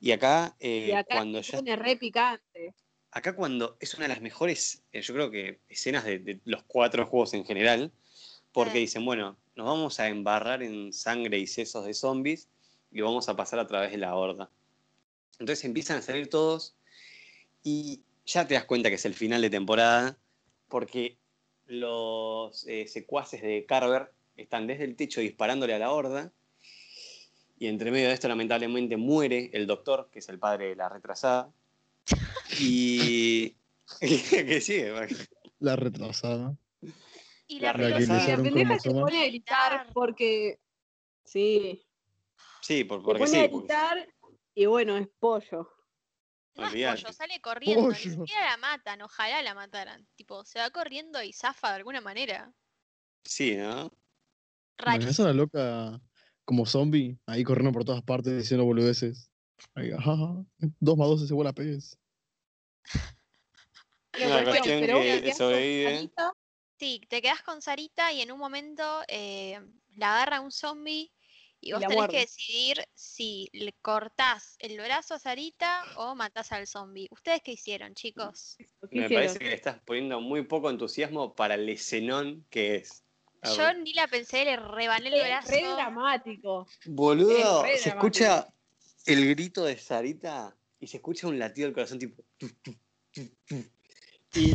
Y acá, eh, Y acá cuando se ya pone re picante. acá cuando es una de las mejores, eh, yo creo que escenas de, de los cuatro juegos en general, porque Eh. dicen, bueno, nos vamos a embarrar en sangre y sesos de zombies y vamos a pasar a través de la horda. Entonces empiezan a salir todos y ya te das cuenta que es el final de temporada, porque los eh, secuaces de Carver están desde el techo disparándole a la horda. Y entre medio de esto, lamentablemente, muere el doctor, que es el padre de la retrasada. Y. que sigue? La retrasada. Y La la, pendeja se pone a gritar porque. Sí. Sí, por, Se porque pone sí. a porque- gritar y bueno, es pollo. No es pollo, sale corriendo, ni Pollo. siquiera la matan, ojalá la mataran. Tipo, se va corriendo y zafa de alguna manera. Sí, ¿no? ¿Imaginás a Rarísimo. la loca como zombie ahí corriendo por todas partes diciendo boludeces? Ahí, ajá, dos más dos es igual a pez. Pero Una cuestión, pero que vos te quedás con sobrevive. Sarita, Sí, te quedas con Sarita y en un momento eh, la agarra un zombie y vos tenés que decidir si le cortás el brazo a Sarita o matás al zombie. ¿Ustedes qué hicieron, chicos? ¿qué Me hicieron? parece que le estás poniendo muy poco entusiasmo para el escenón que es. Yo ni la pensé, le rebané el Es brazo. re dramático. Boludo, es re se dramático. escucha el grito de Sarita y se escucha un latido del corazón tipo. tu, tu, tu, tu. Y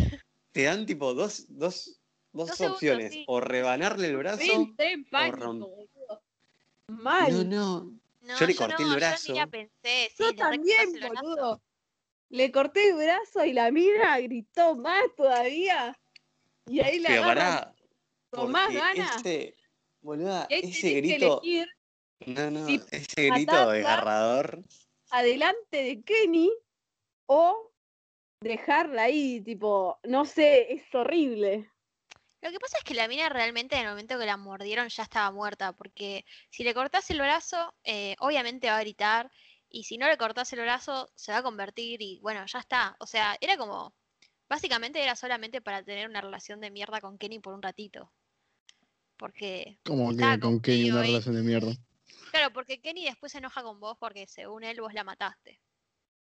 te dan tipo dos, dos dos Dos segundos, opciones. sí. O rebanarle el brazo. Entré en pánico, rom- boludo. Mal. No, no. No, Yo le corté no, el Yo brazo. ni la pensé. sí, Yo también, boludo. Le corté el brazo y la mina gritó más todavía. Y ahí la Pero pará. con más ganas. Ese, boluda, ese grito. No, no, si ese grito desgarrador. adelante de Kenny o dejarla ahí, tipo, no sé, es horrible. Lo que pasa es que la mina realmente en el momento que la mordieron ya estaba muerta, porque si le cortás el brazo, eh, obviamente va a gritar, y si no le cortás el brazo, se va a convertir y bueno, ya está. O sea, era como, básicamente era solamente para tener una relación de mierda con Kenny por un ratito. Porque, Estaba que con Kenny una relación de mierda. claro, porque Kenny después se enoja con vos porque según él vos la mataste.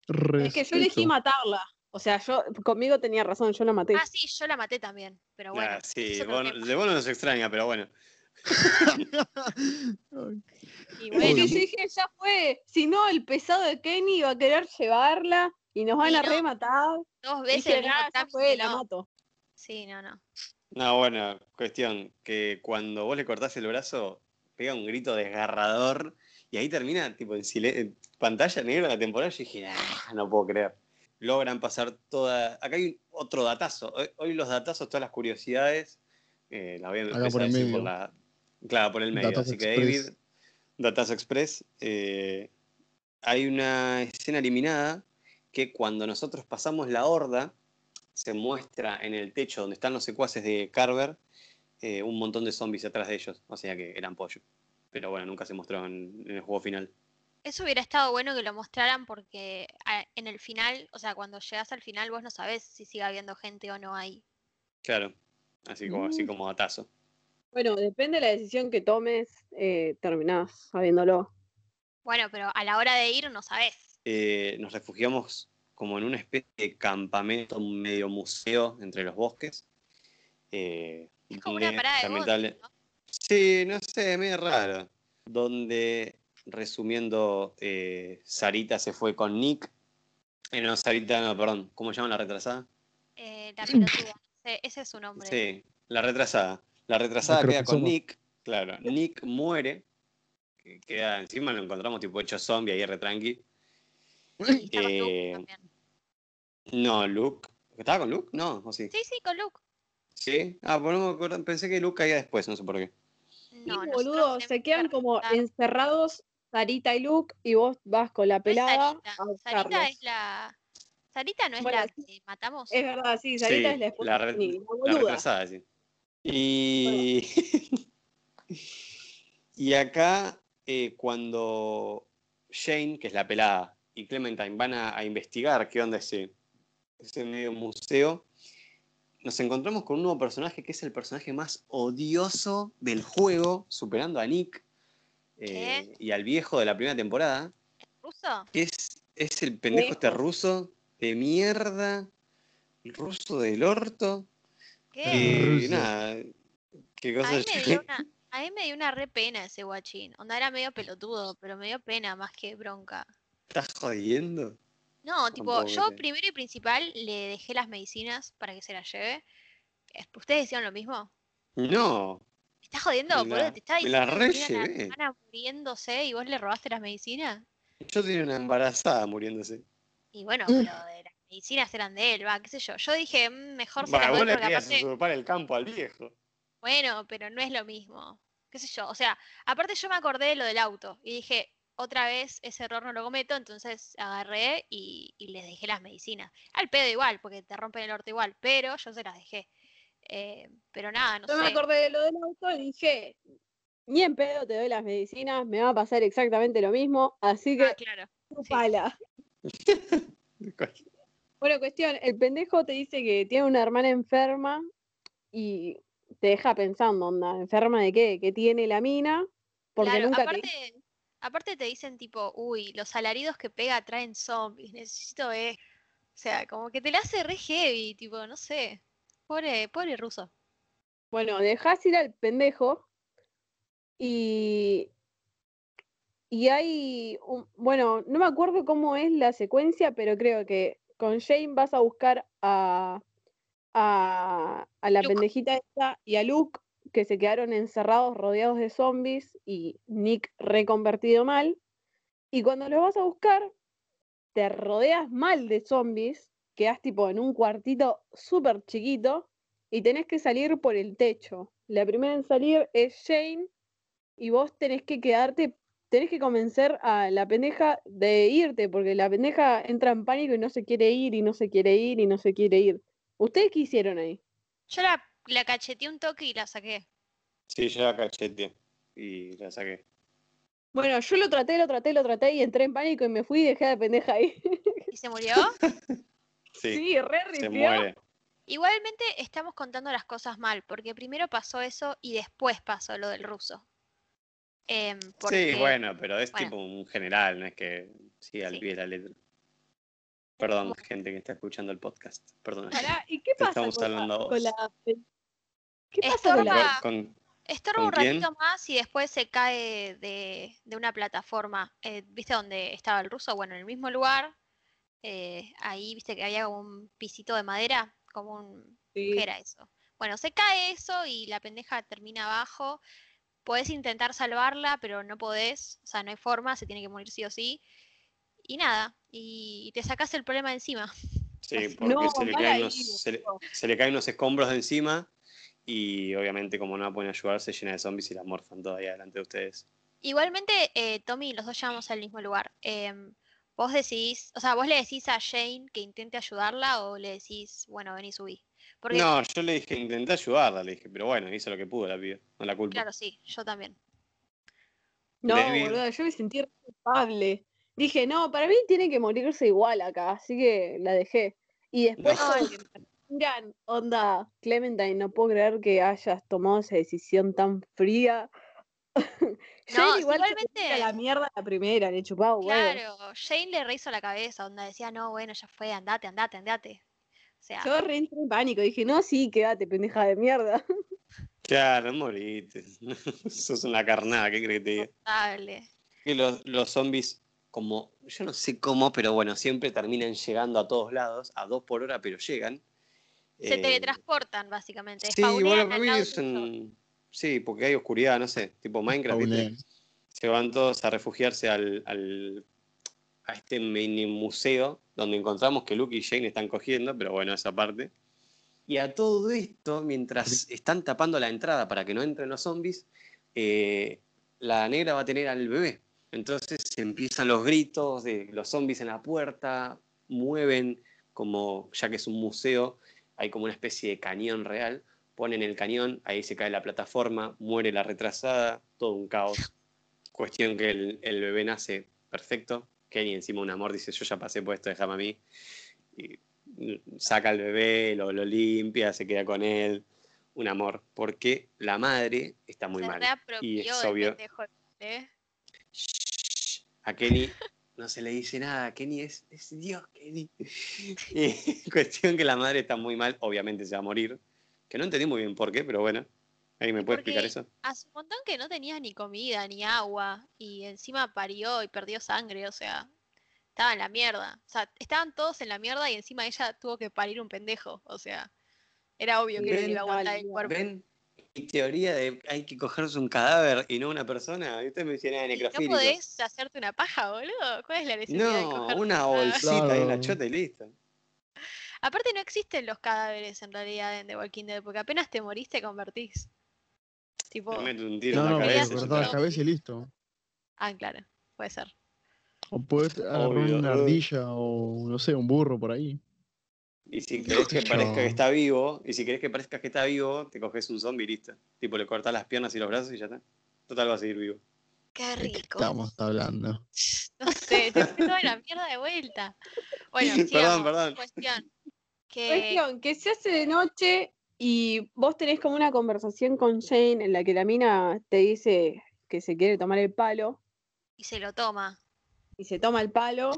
Es que yo elegí matarla. O sea, yo conmigo tenía razón, yo la maté. Ah, sí, yo la maté también, pero bueno. Ah, sí, vos- de vos no nos extraña, pero bueno. Y bueno, que yo dije, ya fue. Si no, el pesado de Kenny va a querer llevarla y nos van a no. rematar. dos veces Dije, el mismo "Ah, ya fue, la mato. Sí, no, no. No, bueno, cuestión, que cuando vos le cortás el brazo, pega un grito desgarrador y ahí termina tipo en pantalla negra la temporada. Yo dije, "Ah, no puedo creer. Logran pasar toda. Acá hay otro datazo. Hoy, hoy los datazos, todas las curiosidades, eh, las voy a empezar por a por la. Claro, por el medio. Datazo Así que. David, Datazo Express. eh, hay una escena eliminada que cuando nosotros pasamos la horda, se muestra en el techo donde están los secuaces de Carver eh, un montón de zombies atrás de ellos. O sea que eran pollo. Pero bueno, nunca se mostró en, en el juego final. Eso hubiera estado bueno que lo mostraran porque a- en el final, o sea, cuando llegas al final vos no sabés si sigue habiendo gente o no ahí. Claro. Así como, así Mm. como datazo. Bueno, depende de la decisión que tomes, eh, terminás sabiéndolo. Bueno, pero a la hora de ir no sabés. Eh, nos refugiamos como en una especie de campamento, medio museo entre los bosques. Eh, Es como una donde, parada de lamentable- bondi, ¿no? Sí, no sé, medio raro. Donde, resumiendo, eh, Sarita se fue con Nick. Eh, no, Sarita, no, perdón. ¿Cómo llaman la retrasada? Eh, la pelotuda. Ese, es su nombre. Sí, la retrasada. La retrasada La queda con. Nick. Claro, Nick muere. que Queda, encima lo encontramos tipo hecho zombie ahí re tranqui. Y está con Luke Eh, también. No, Luke. ¿Estaba con Luke? No, o sí. Sí, sí, con Luke. ¿Sí? Ah, por no me acuerdo, pensé que Luke caía después, no sé por qué. No, nosotros boludo, se que quedan como encerrados Sarita y Luke y vos vas con la No es pelada Sarita. a Sarita buscarlos. es la. Sarita no es Bueno, la sí. que matamos. Es verdad, sí, Sarita Sí, es la esposa la de re- Kenny, la retrasada, sí. Y, y acá, eh, cuando Jane, que es la pelada, y Clementine van a, a investigar qué onda ese, ese medio museo, nos encontramos con un nuevo personaje que es el personaje más odioso del juego, superando a Nick eh, y al viejo de la primera temporada, ¿Ruso? que es, es el pendejo este ruso de mierda, el ruso del orto. ¿Qué? Ruso. nada, qué A cosa mí, me dio una, a mí me dio una re pena ese guachín. Onda era medio pelotudo, pero me dio pena más que bronca. ¿Estás jodiendo? No, tipo, Tampoco yo primero y principal le dejé las medicinas para que se las lleve. Es- ¿Ustedes hicieron lo mismo? No, ¿Me estás jodiendo, Me la- ¿Te estaba me la diciendo que una hermana muriéndose y vos le robaste las medicinas? yo tenía una embarazada muriéndose. Y bueno, Mm. pero de las medicinas eran de él, va, qué sé yo. Yo dije, "Mm, mejor se Bah, las vos doy le porque querías aparte... usurpar el campo al viejo. Bueno, pero no es lo mismo. ¿Qué sé yo? O sea, aparte yo me acordé de lo del auto y dije, otra vez ese error no lo cometo, entonces agarré y, y les dejé las medicinas. Al pedo igual, porque te rompen el orto igual, pero yo se las dejé. Eh, pero nada, no Yo me sé. acordé de lo del auto y dije, ni en pedo te doy las medicinas, me va a pasar exactamente lo mismo, así Ah, que claro. chupala. Bueno, cuestión, el pendejo te dice que tiene una hermana enferma y te deja pensando, onda, ¿enferma de qué? ¿Qué tiene la mina? Porque Claro, nunca te aparte, aparte te dicen tipo, uy, los alaridos que pega traen zombies, necesito ver. O sea, como que te la hace re heavy, tipo, no sé. Pobre, pobre ruso. Bueno, dejás ir al pendejo y. Y hay. un- bueno, no me acuerdo cómo es la secuencia, pero creo que con Jane vas a buscar a, a, a la Luke. pendejita esta y a Luke, que se quedaron encerrados rodeados de zombies y Nick reconvertido mal. Y cuando los vas a buscar, te rodeas mal de zombies, quedas tipo en un cuartito súper chiquito y tenés que salir por el techo. La primera en salir es Shane y vos tenés que quedarte, tenés que convencer a la pendeja de irte, porque la pendeja entra en pánico y no se quiere ir y no se quiere ir y no se quiere ir. ¿Ustedes qué hicieron ahí? Yo la, la cacheteé un toque y la saqué. Sí, yo la cacheteé y la saqué. Bueno, yo lo traté, lo traté, lo traté y entré en pánico y me fui y dejé a la pendeja ahí. ¿Y se murió? Sí, Sí, re se muere. Igualmente estamos contando las cosas mal, porque primero pasó eso y después pasó lo del ruso. Em, porque- Sí, bueno, pero es bueno. tipo un general, no es que siga al Sí. pie de la letra. Perdón, gente que está escuchando el podcast. Perdón. Pará, ¿y qué pasa estamos con hablando a la, vos. con la ¿Qué pasa con la Estorba- Con- Estorba un ratito más y después se cae de, de una plataforma. Eh, ¿Viste dónde estaba el ruso? Bueno, en el mismo lugar. Eh, ahí, viste que había como un pisito de madera, como un... Sí. ¿Qué era eso? Bueno, se cae eso y la pendeja termina abajo. Podés intentar salvarla, pero no podés. O sea, no hay forma, se tiene que morir sí o sí. Y nada, y te sacás el problema de encima. Sí, porque No, se, le caen ahí, unos, se, le, boludo. se le caen unos escombros de encima y obviamente como no la pueden ayudar se llena de zombies y la morfan todavía delante de ustedes. Igualmente, eh, Tommy, los dos llegamos al mismo lugar. Em, vos decidís, o sea, vos le decís a Jane que intente ayudarla o le decís, bueno, ven y subí. Porque, No, yo le dije, intenté ayudarla, le dije, pero bueno, hizo lo que pudo la piba, no la culpo. claro, sí, yo también. No, boludo, yo me sentí culpable. Dije, no, para mí tiene que morirse igual acá, así que la dejé. Y después, No. miran, onda, Clementine, no puedo creer que hayas tomado esa decisión tan fría. Jane No, igual igualmente- a la mierda la primera, le chupaba huevo. Claro, Jane le rehizo la cabeza, onda decía, no, bueno, ya fue, andate, andate, andate. O sea, Yo re entré en pánico, dije, no, sí, quédate, pendeja de mierda. Claro, moriste. Sos una carnada, ¿qué crees que te diga? los, los zombies, como, yo no sé cómo, pero bueno, siempre terminan llegando a todos lados, a dos por hora, pero llegan. Se Eh, teletransportan, básicamente. Sí, bueno, para mí es un... Sí, porque hay oscuridad, no sé, tipo Minecraft. Se van todos a refugiarse al, al- a este mini museo donde encontramos que Luke y Jane están cogiendo, pero bueno, esa parte. Y a todo esto, mientras están tapando la entrada para que no entren los zombies, eh, la negra va a tener al bebé. Entonces empiezan los gritos de los zombies en la puerta, mueven como, ya que es un museo, hay como una especie de cañón real, ponen el cañón, ahí se cae la plataforma, muere la retrasada, todo un caos. Cuestión que el, el bebé nace perfecto, Kenny encima un amor dice, yo ya pasé por esto, déjame a mí. Y mm, saca al bebé, lo, lo limpia, se queda con él, un amor, porque la madre está muy Se mal. Y es obvio. ¿eh? A Kenny no se le dice nada, Kenny es, es Dios, Kenny. Y cuestión que la madre está muy mal, obviamente se va a morir, que no entendí muy bien por qué, pero bueno, ¿alguien me puede explicar eso? Hace un montón que no tenía ni comida ni agua y encima parió y perdió sangre, o sea, estaba en la mierda. O sea, estaban todos en la mierda y encima ella tuvo que parir un pendejo, o sea, era obvio que no le iba a aguantar el cuerpo. ¿Ven? Mi teoría de hay que cogerse un cadáver y no una persona. Y usted me decía nada de ¿Y ¿No necrofílico. podés hacerte una paja, boludo? ¿Cuál es la necesidad de No, cogerte una bolsita ahí en la chota y listo. Aparte no existen los cadáveres en realidad en The Walking Dead, porque apenas te morís te convertís. Tipo, meto un tiro No, en no, la cabeza. te cortás la cabeza y listo. ah, claro, puede ser. O puedes agarrar Obvio, una ardilla o, no sé, un burro por ahí. Y si querés que parezca que está vivo, y si querés que parezca que está vivo, te coges un zombie y listo. Tipo, le cortás las piernas y los brazos y ya está. Total va a seguir vivo. Qué ¿De qué rico. estamos hablando? No sé, te fui toda la mierda de vuelta. Bueno, Perdón, sigamos. perdón. Cuestión. Que Cuestión, que se hace de noche y vos tenés como una conversación con Jane en la que la mina te dice que se quiere tomar el palo y se lo toma. y se toma el palo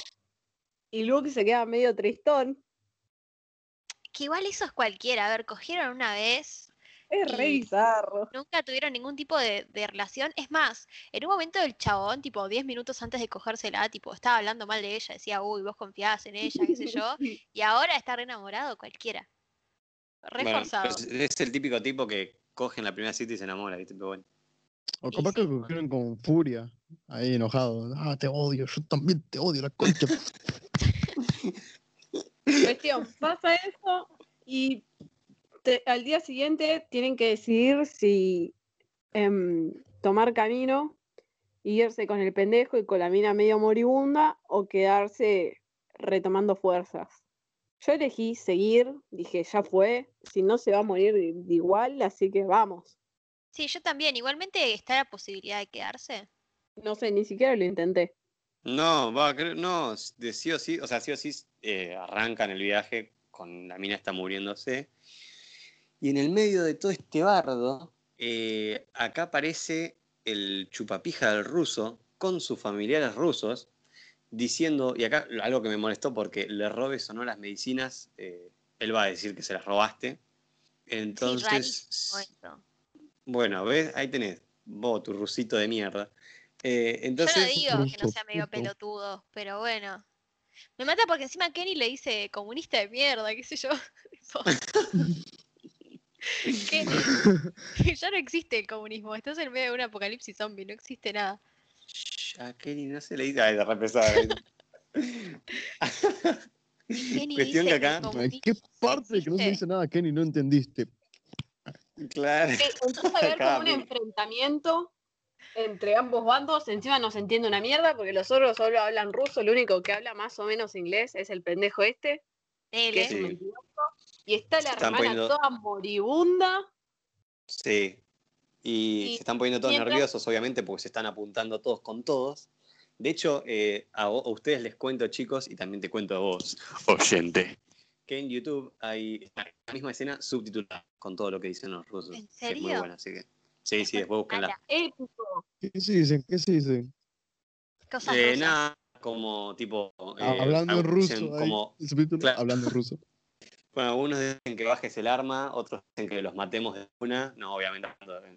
y Luke se queda medio tristón. Que igual eso es cualquiera. A ver, cogieron una vez, Es re bizarro. nunca tuvieron ningún tipo de, de relación. Es más, en un momento el chabón, tipo 10 minutos antes de cogérsela, tipo, estaba hablando mal de ella, decía, uy, vos confiabas en ella, qué sé yo, y ahora está re enamorado cualquiera. Reforzado. Bueno, es, es el típico tipo que coge en la primera cita y se enamora, ¿viste? Pero bueno. O capaz que sí. cogieron con furia, ahí enojado. Ah, te odio, yo también te odio, la concha. Cuestión, pasa eso y te- al día siguiente tienen que decidir si em, tomar camino y irse con el pendejo y con la mina medio moribunda o quedarse retomando fuerzas. Yo elegí seguir, dije, ya fue, si no se va a morir igual, así que vamos. Sí, yo también. Igualmente está la posibilidad de quedarse. No sé, ni siquiera lo intenté. No, va, no, de sí o sí, o sea, sí o sí eh, arrancan el viaje con la mina está muriéndose. Y en el medio de todo este bardo, eh, acá aparece el chupapija del ruso con sus familiares rusos, diciendo, y acá algo que me molestó porque le robes o no las medicinas, eh, él va a decir que se las robaste. Entonces, bueno, ¿ves? Ahí tenés, vos, tu rusito de mierda. Eh, Yo entonces, no digo que no sea medio pelotudo, pero bueno. Me mata porque encima Kenny le dice comunista de mierda, qué sé yo. Que ya no existe el comunismo, estás en medio de un apocalipsis zombie, no existe nada. Shh, a Kenny no se le dice. Ay, de repesada. Kenny Cuestión dice que acá- ¿Qué parte que no se dice nada, Kenny? No entendiste. Claro. Eh, Empieza a haber Acá, como un enfrentamiento entre ambos bandos. Encima no se entiende una mierda porque los otros solo hablan ruso. El único que habla más o menos inglés es el pendejo este, Él, que ¿eh? es un mentiroso. Y está la hermana poniendo- toda moribunda. Sí. Y, Y se están poniendo todos mientras- nerviosos, obviamente, porque se están apuntando todos con todos. De hecho, eh, a, ustedes les cuento, chicos, y también te cuento a vos, oyente, que en YouTube hay la misma escena subtitulada con todo lo que dicen los rusos. ¿En que es muy serio? buena, así que. Sí, sí, después búsquenla. Ala, Épico. ¿Qué se dicen? ¿Qué se dicen? Cosas Eh, nada, como tipo. Ah, eh, hablando en algo- ruso. dicen ahí, Como, el subtítulo, claro. Hablando ruso. Bueno, algunos dicen que bajes el arma, otros dicen que los matemos de una. No, obviamente,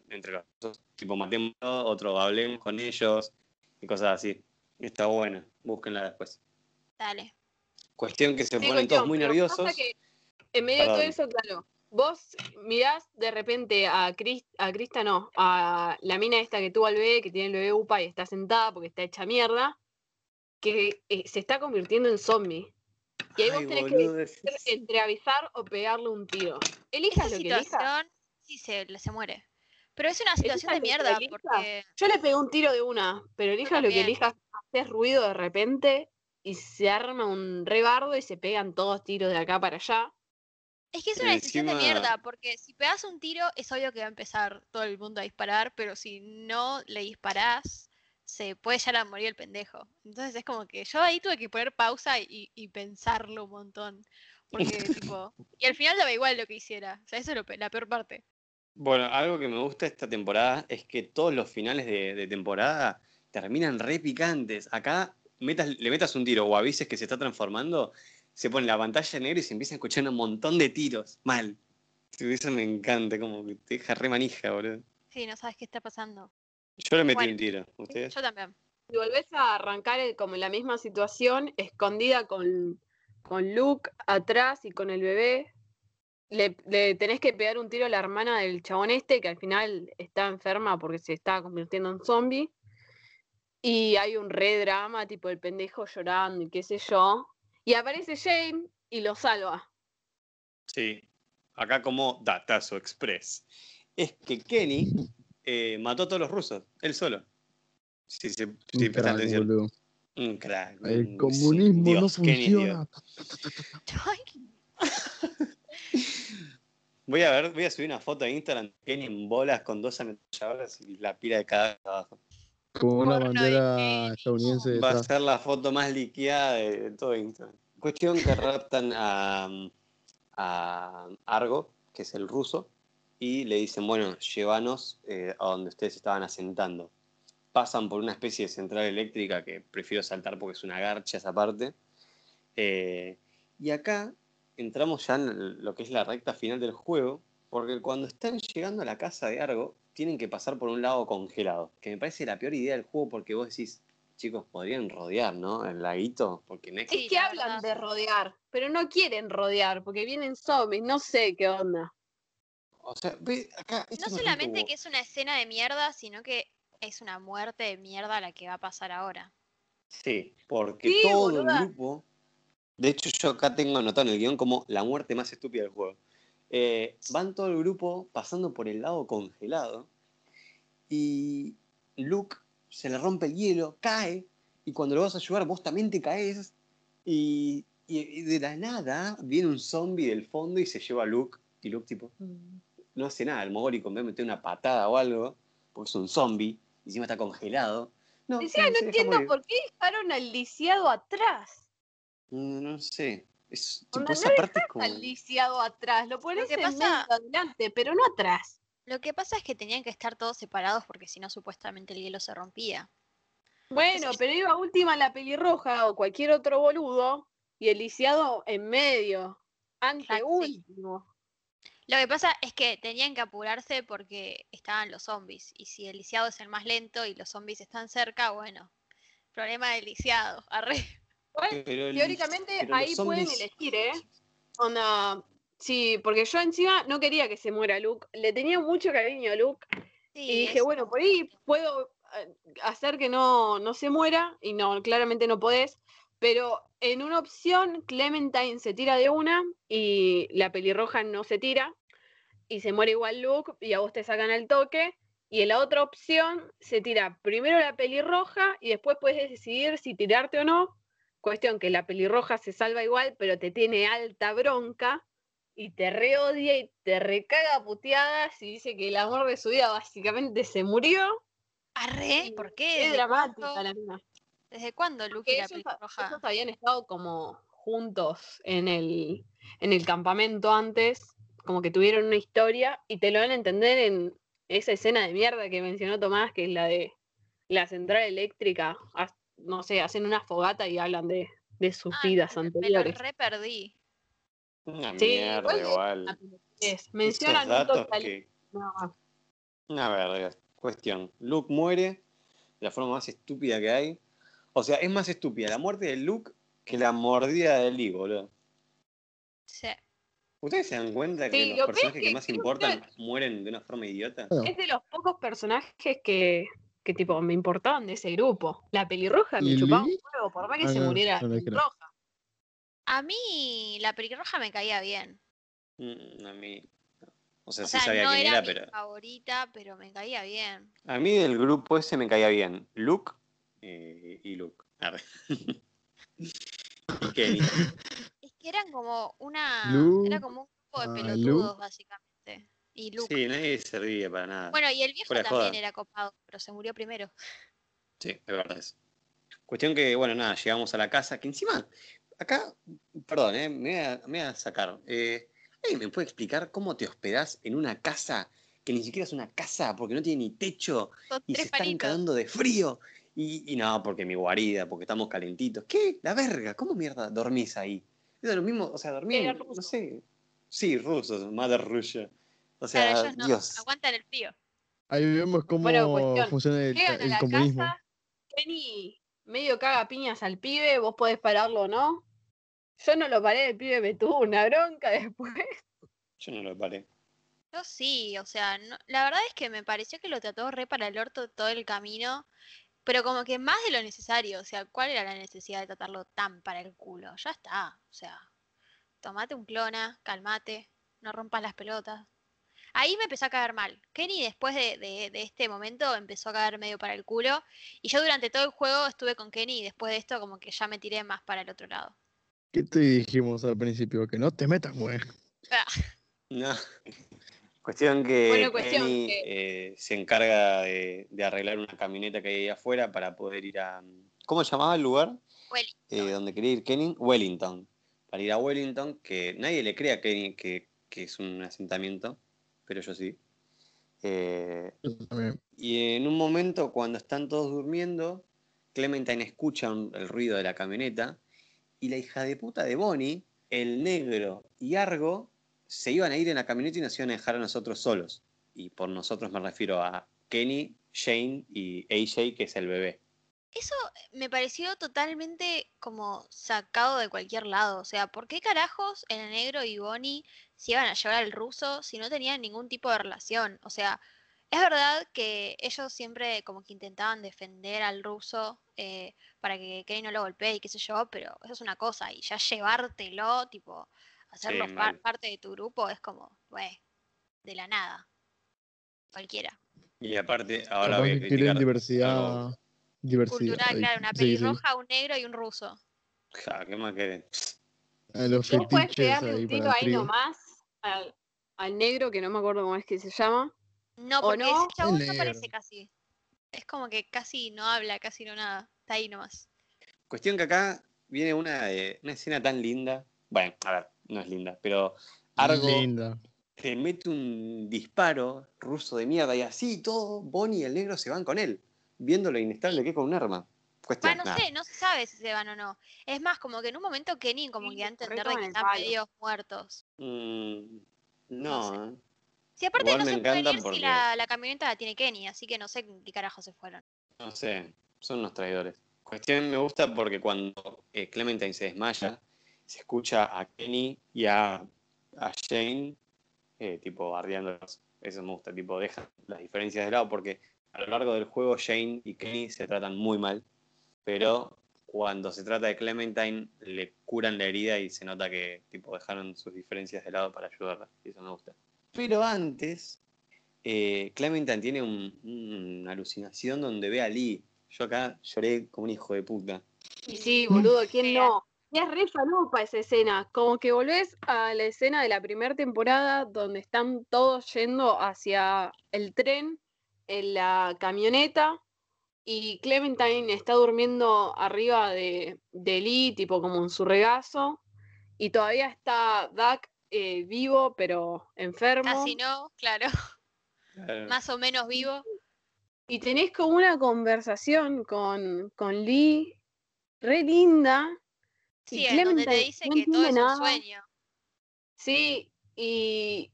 entre los dos. Tipo, matemos, otro hablemos con ellos y cosas así. Está buena, búsquenla después. Dale. Cuestión que se Sí, ponen cuestión, todos muy nerviosos. que en medio de todo eso, claro, vos mirás de repente a, Cris, a Crista, no, a la mina esta que tuvo al bebé, que tiene el bebé UPA y está sentada porque está hecha mierda, que eh, se está convirtiendo en zombie. Y ahí vos tenés boludo, que es- entre avisar o pegarle un tiro. Elijas Esta lo que elijas. situación, sí, se, se muere. Pero es una situación de mierda, porque Yo le pegué un tiro de una, pero elijas lo que elijas, haces ruido de repente y se arma un rebardo y se pegan todos tiros de acá para allá. es que es una decisión de mierda, porque si pegas un tiro, es obvio que va a empezar todo el mundo a disparar, pero si no le disparás, se puede llegar a morir el pendejo. Entonces es como que yo ahí tuve que poner pausa y, y pensarlo un montón. Porque, tipo, y al final daba igual lo que hiciera. O sea, eso es lo la peor parte. Bueno, algo que me gusta esta temporada es que todos los finales de, de temporada terminan re picantes. Acá metas, le metas un tiro o avises que se está transformando, se pone la pantalla negra y se empieza a escuchar un montón de tiros. Mal. Eso me encanta, como que te deja re manija, boludo. Sí, no sabes qué está pasando. Yo le metí Bueno, un tiro. ¿Ustedes? Yo también. Si volvés a arrancar el- como en la misma situación, escondida con, con Luke atrás y con el bebé, le, le tenés que pegar un tiro a la hermana del chabón este, que al final está enferma porque se está convirtiendo en zombie. Y hay un re drama, tipo el pendejo llorando y qué sé yo. Y aparece James y lo salva. Sí. Acá como Datazo Express. Es que Kenny eh, mató a todos los rusos, él solo. Si, se- si Un prestan crack, atención. boludo. Un crack. El un- comunismo sí, no Dios, Dios. funciona. Voy a ver, voy a subir una foto a Instagram de Kenny en bolas con dos ametralladoras y la pila de cada abajo. Con una Porno de bandera estadounidense Va a ser la foto más liqueada de, de todo Instagram. Cuestión que raptan a, a Argo, que es el ruso, y le dicen, bueno, llévanos eh, a donde ustedes estaban asentando. Pasan por una especie de central eléctrica que prefiero saltar porque es una garcha esa parte. Eh, y acá entramos ya en lo que es la recta final del juego, porque cuando están llegando a la casa de Argo, tienen que pasar por un lago congelado, que me parece la peor idea del juego porque vos decís, chicos, podrían rodear, ¿no? El laguito, porque no es que- hablan de rodear, pero no quieren rodear porque vienen zombies, no sé qué onda. O sea, ve, acá... No solamente que es una escena de mierda, sino que es una muerte de mierda la que va a pasar ahora. Sí, porque Sí, todo boluda. el grupo. De hecho, yo acá tengo anotado en el guion como la muerte más estúpida del juego. Eh, van todo el grupo pasando por el lago congelado. Y Luke se le rompe el hielo, cae. Y cuando lo vas a ayudar, vos también te caes. Y, y- y de la nada viene un zombie del fondo y se lleva a Luke. Y Luke, tipo, "Mm", no hace nada. El mogólico en vez de meter una patada o algo, porque es un zombie. Y encima está congelado. No, Decía, se no entiendo morir. por qué dejaron al lisiado atrás. No, no sé. Es, tipo, esa no parte es como. Al lisiado atrás, lo pones que en pasa- medio adelante, pero no atrás. Lo que pasa es que tenían que estar todos separados porque si no supuestamente el hielo se rompía. Bueno, pero iba última la pelirroja o cualquier otro boludo y el lisiado en medio, ante último. Lo que pasa es que tenían que apurarse porque estaban los zombies. Y si el lisiado es el más lento y los zombies están cerca, bueno, problema del lisiado. Arre. Igual, Pero el- teóricamente ahí pueden elegir, ¿eh? Onda, sí, porque yo encima no quería que se muera Luke, le tenía mucho cariño a Luke Sí, y dije, es- bueno, por ahí puedo eh, hacer que no, no se muera y no, claramente no podés, pero en una opción Clementine se tira de una y la pelirroja no se tira y se muere igual Luke y a vos te sacan al toque. Y en la otra opción se tira primero la pelirroja y después puedes decidir si tirarte o no. Cuestión que la pelirroja se salva igual, pero te tiene alta bronca y te reodia y te recaga puteadas y dice que el amor de su vida básicamente se murió. Arre, ¿por qué? Es ¿Desde dramática la mina. ¿Desde cuándo Luke y la pelirroja? ellos habían estado como juntos en el, en el campamento antes, como que tuvieron una historia y te lo van a entender en esa escena de mierda que mencionó Tomás, que es la de la central eléctrica, no sé, hacen una fogata y hablan de, de sus Ay, vidas anteriores. Me lo re perdí. Una Sí, mierda, igual es Mencionan un datos toque al- que. nada más. Una verga. Cuestión. Luke muere de la forma más estúpida que hay. O sea, es más estúpida la muerte de Luke que la mordida de Lee, boludo. Sí. ¿Ustedes se dan cuenta que Sí, los lo personajes que que más importan mueren de una forma idiota? Es de los pocos personajes que, que tipo me importaban de ese grupo. La pelirroja me ¿Y chupaba un huevo, por más que Ah, se no, muriera no creo. pelirroja. A mí la pelirroja me caía bien. Mm, a mí. O sea, O sí sea, sabía no quién era, era, mi pero. favorita, pero me caía bien. A mí del grupo ese me caía bien. Luke eh, y Luke. Arre. y Kenny. Que eran como una. Luke, era como un grupo de ah, pelotudos, básicamente. Y Luke. Sí, nadie servía para nada. Bueno, y el viejo Fuera también joda. era copado, pero se murió primero. Sí, es verdad eso. Cuestión que, bueno, nada, llegamos a la casa, que encima, acá, perdón, eh, me, voy a, me voy a sacar. Eh, ¿Alguien me puede explicar cómo te hospedás en una casa que ni siquiera es una casa porque no tiene ni techo Son y se están palitos. cagando de frío? Y, y no, porque mi guarida, porque estamos calentitos. ¿Qué? La verga, ¿cómo mierda dormís ahí? Es lo mismo, o sea, dormí, Era en- no sé. Sí, rusos, madre Rusia. O sea, Claro, ellos no Dios. aguantan el frío. Ahí vemos cómo Bueno, funciona el, Llegan a el la comunismo. casa, Kenny medio caga piñas al pibe, vos podés pararlo o no. Yo no lo paré, el pibe me tuvo una bronca después. Yo no lo paré. Yo sí, o sea, no- la verdad es que me pareció que lo trató re para el orto todo el camino, pero como que más de lo necesario, o sea, ¿cuál era la necesidad de tratarlo tan para el culo? Ya está, o sea, tomate un clona, calmate, no rompas las pelotas. Ahí me empezó a caer mal. Kenny después de, de- de este momento empezó a caer medio para el culo, y yo durante todo el juego estuve con Kenny y después de esto como que ya me tiré más para el otro lado. ¿Qué te dijimos al principio? Que no te metas, güey. No. Cuestión que Bueno, cuestión Kenny que- eh, se encarga de, de arreglar una camioneta que hay ahí afuera para poder ir a. ¿Cómo se llamaba el lugar? Wellington. Eh, donde quería ir Kenny. Wellington. Para ir a Wellington, que nadie le crea a Kenny que, que es un asentamiento, pero yo sí. Eh, Yo también. y en un momento, cuando están todos durmiendo, Clementine escucha un- el ruido de la camioneta y la hija de puta de Bonnie, el negro y Argo se iban a ir en la camioneta y nos iban a dejar a nosotros solos. Y por nosotros me refiero a Kenny, Shane y AJ, que es el bebé. Eso me pareció totalmente como sacado de cualquier lado. O sea, ¿por qué carajos el negro y Bonnie se iban a llevar al ruso si no tenían ningún tipo de relación? O sea, es verdad que ellos siempre como que intentaban defender al ruso eh, para que Kenny no lo golpee y qué sé yo, pero eso es una cosa. Y ya llevártelo, tipo, hacerlo Sí, par- mal. parte de tu grupo es como, güey, de la nada. Cualquiera. Y aparte, ahora voy a criticar. quieren algo. diversidad. Diversidad. Cultural, claro, una Sí, sí. pelirroja, un negro y un ruso. Ja, ¿Qué más querés? A los Vos puedes pegarle ahí un tiro ahí trío. nomás al, al negro, que no me acuerdo cómo es que se llama. No, ¿O porque no? ese chabón no negro. parece casi. Es como que casi no habla, casi no nada. Está ahí nomás. Cuestión que acá viene una, de- una escena tan linda. Bueno, a ver, no es linda, pero Argo Linda. te mete un disparo ruso de mierda y así todo, Bonnie y el negro se van con él, viendo lo inestable que es con un arma. Cuestión, Bueno, no nada. sé, no se sabe si se van o no. Es más, como que en un momento Kenny como Sí, que da a se entender de que están medios muertos. Mm, No no, ¿eh? Si aparte Igual no se pueden ir porque- si la, la camioneta la tiene Kenny, así que no sé qué carajo se fueron. no sé, son unos traidores. Cuestión me gusta porque cuando eh, Clementine se desmaya, se escucha a Kenny y a, a Shane, eh, tipo, bardeándolos. Eso me gusta, tipo, dejan las diferencias de lado porque a lo largo del juego Shane y Kenny se tratan muy mal, pero cuando se trata de Clementine le curan la herida y se nota que, tipo, dejaron sus diferencias de lado para ayudarla. Y eso me gusta. Pero antes, eh, Clementine tiene un- una alucinación donde ve a Lee. Yo acá lloré como un hijo de puta. Y sí, boludo, ¿quién no? Y es re falopa esa escena. Como que volvés a la escena de la primera temporada donde están todos yendo hacia el tren en la camioneta y Clementine está durmiendo arriba de, de Lee, tipo como en su regazo. Y todavía está Duck eh, vivo, pero enfermo. Casi no, claro. Más o menos vivo. Y tenés como una conversación con, con Lee, re linda. Sí, en donde te Clementine dice no que todo es un sueño. Sí, y,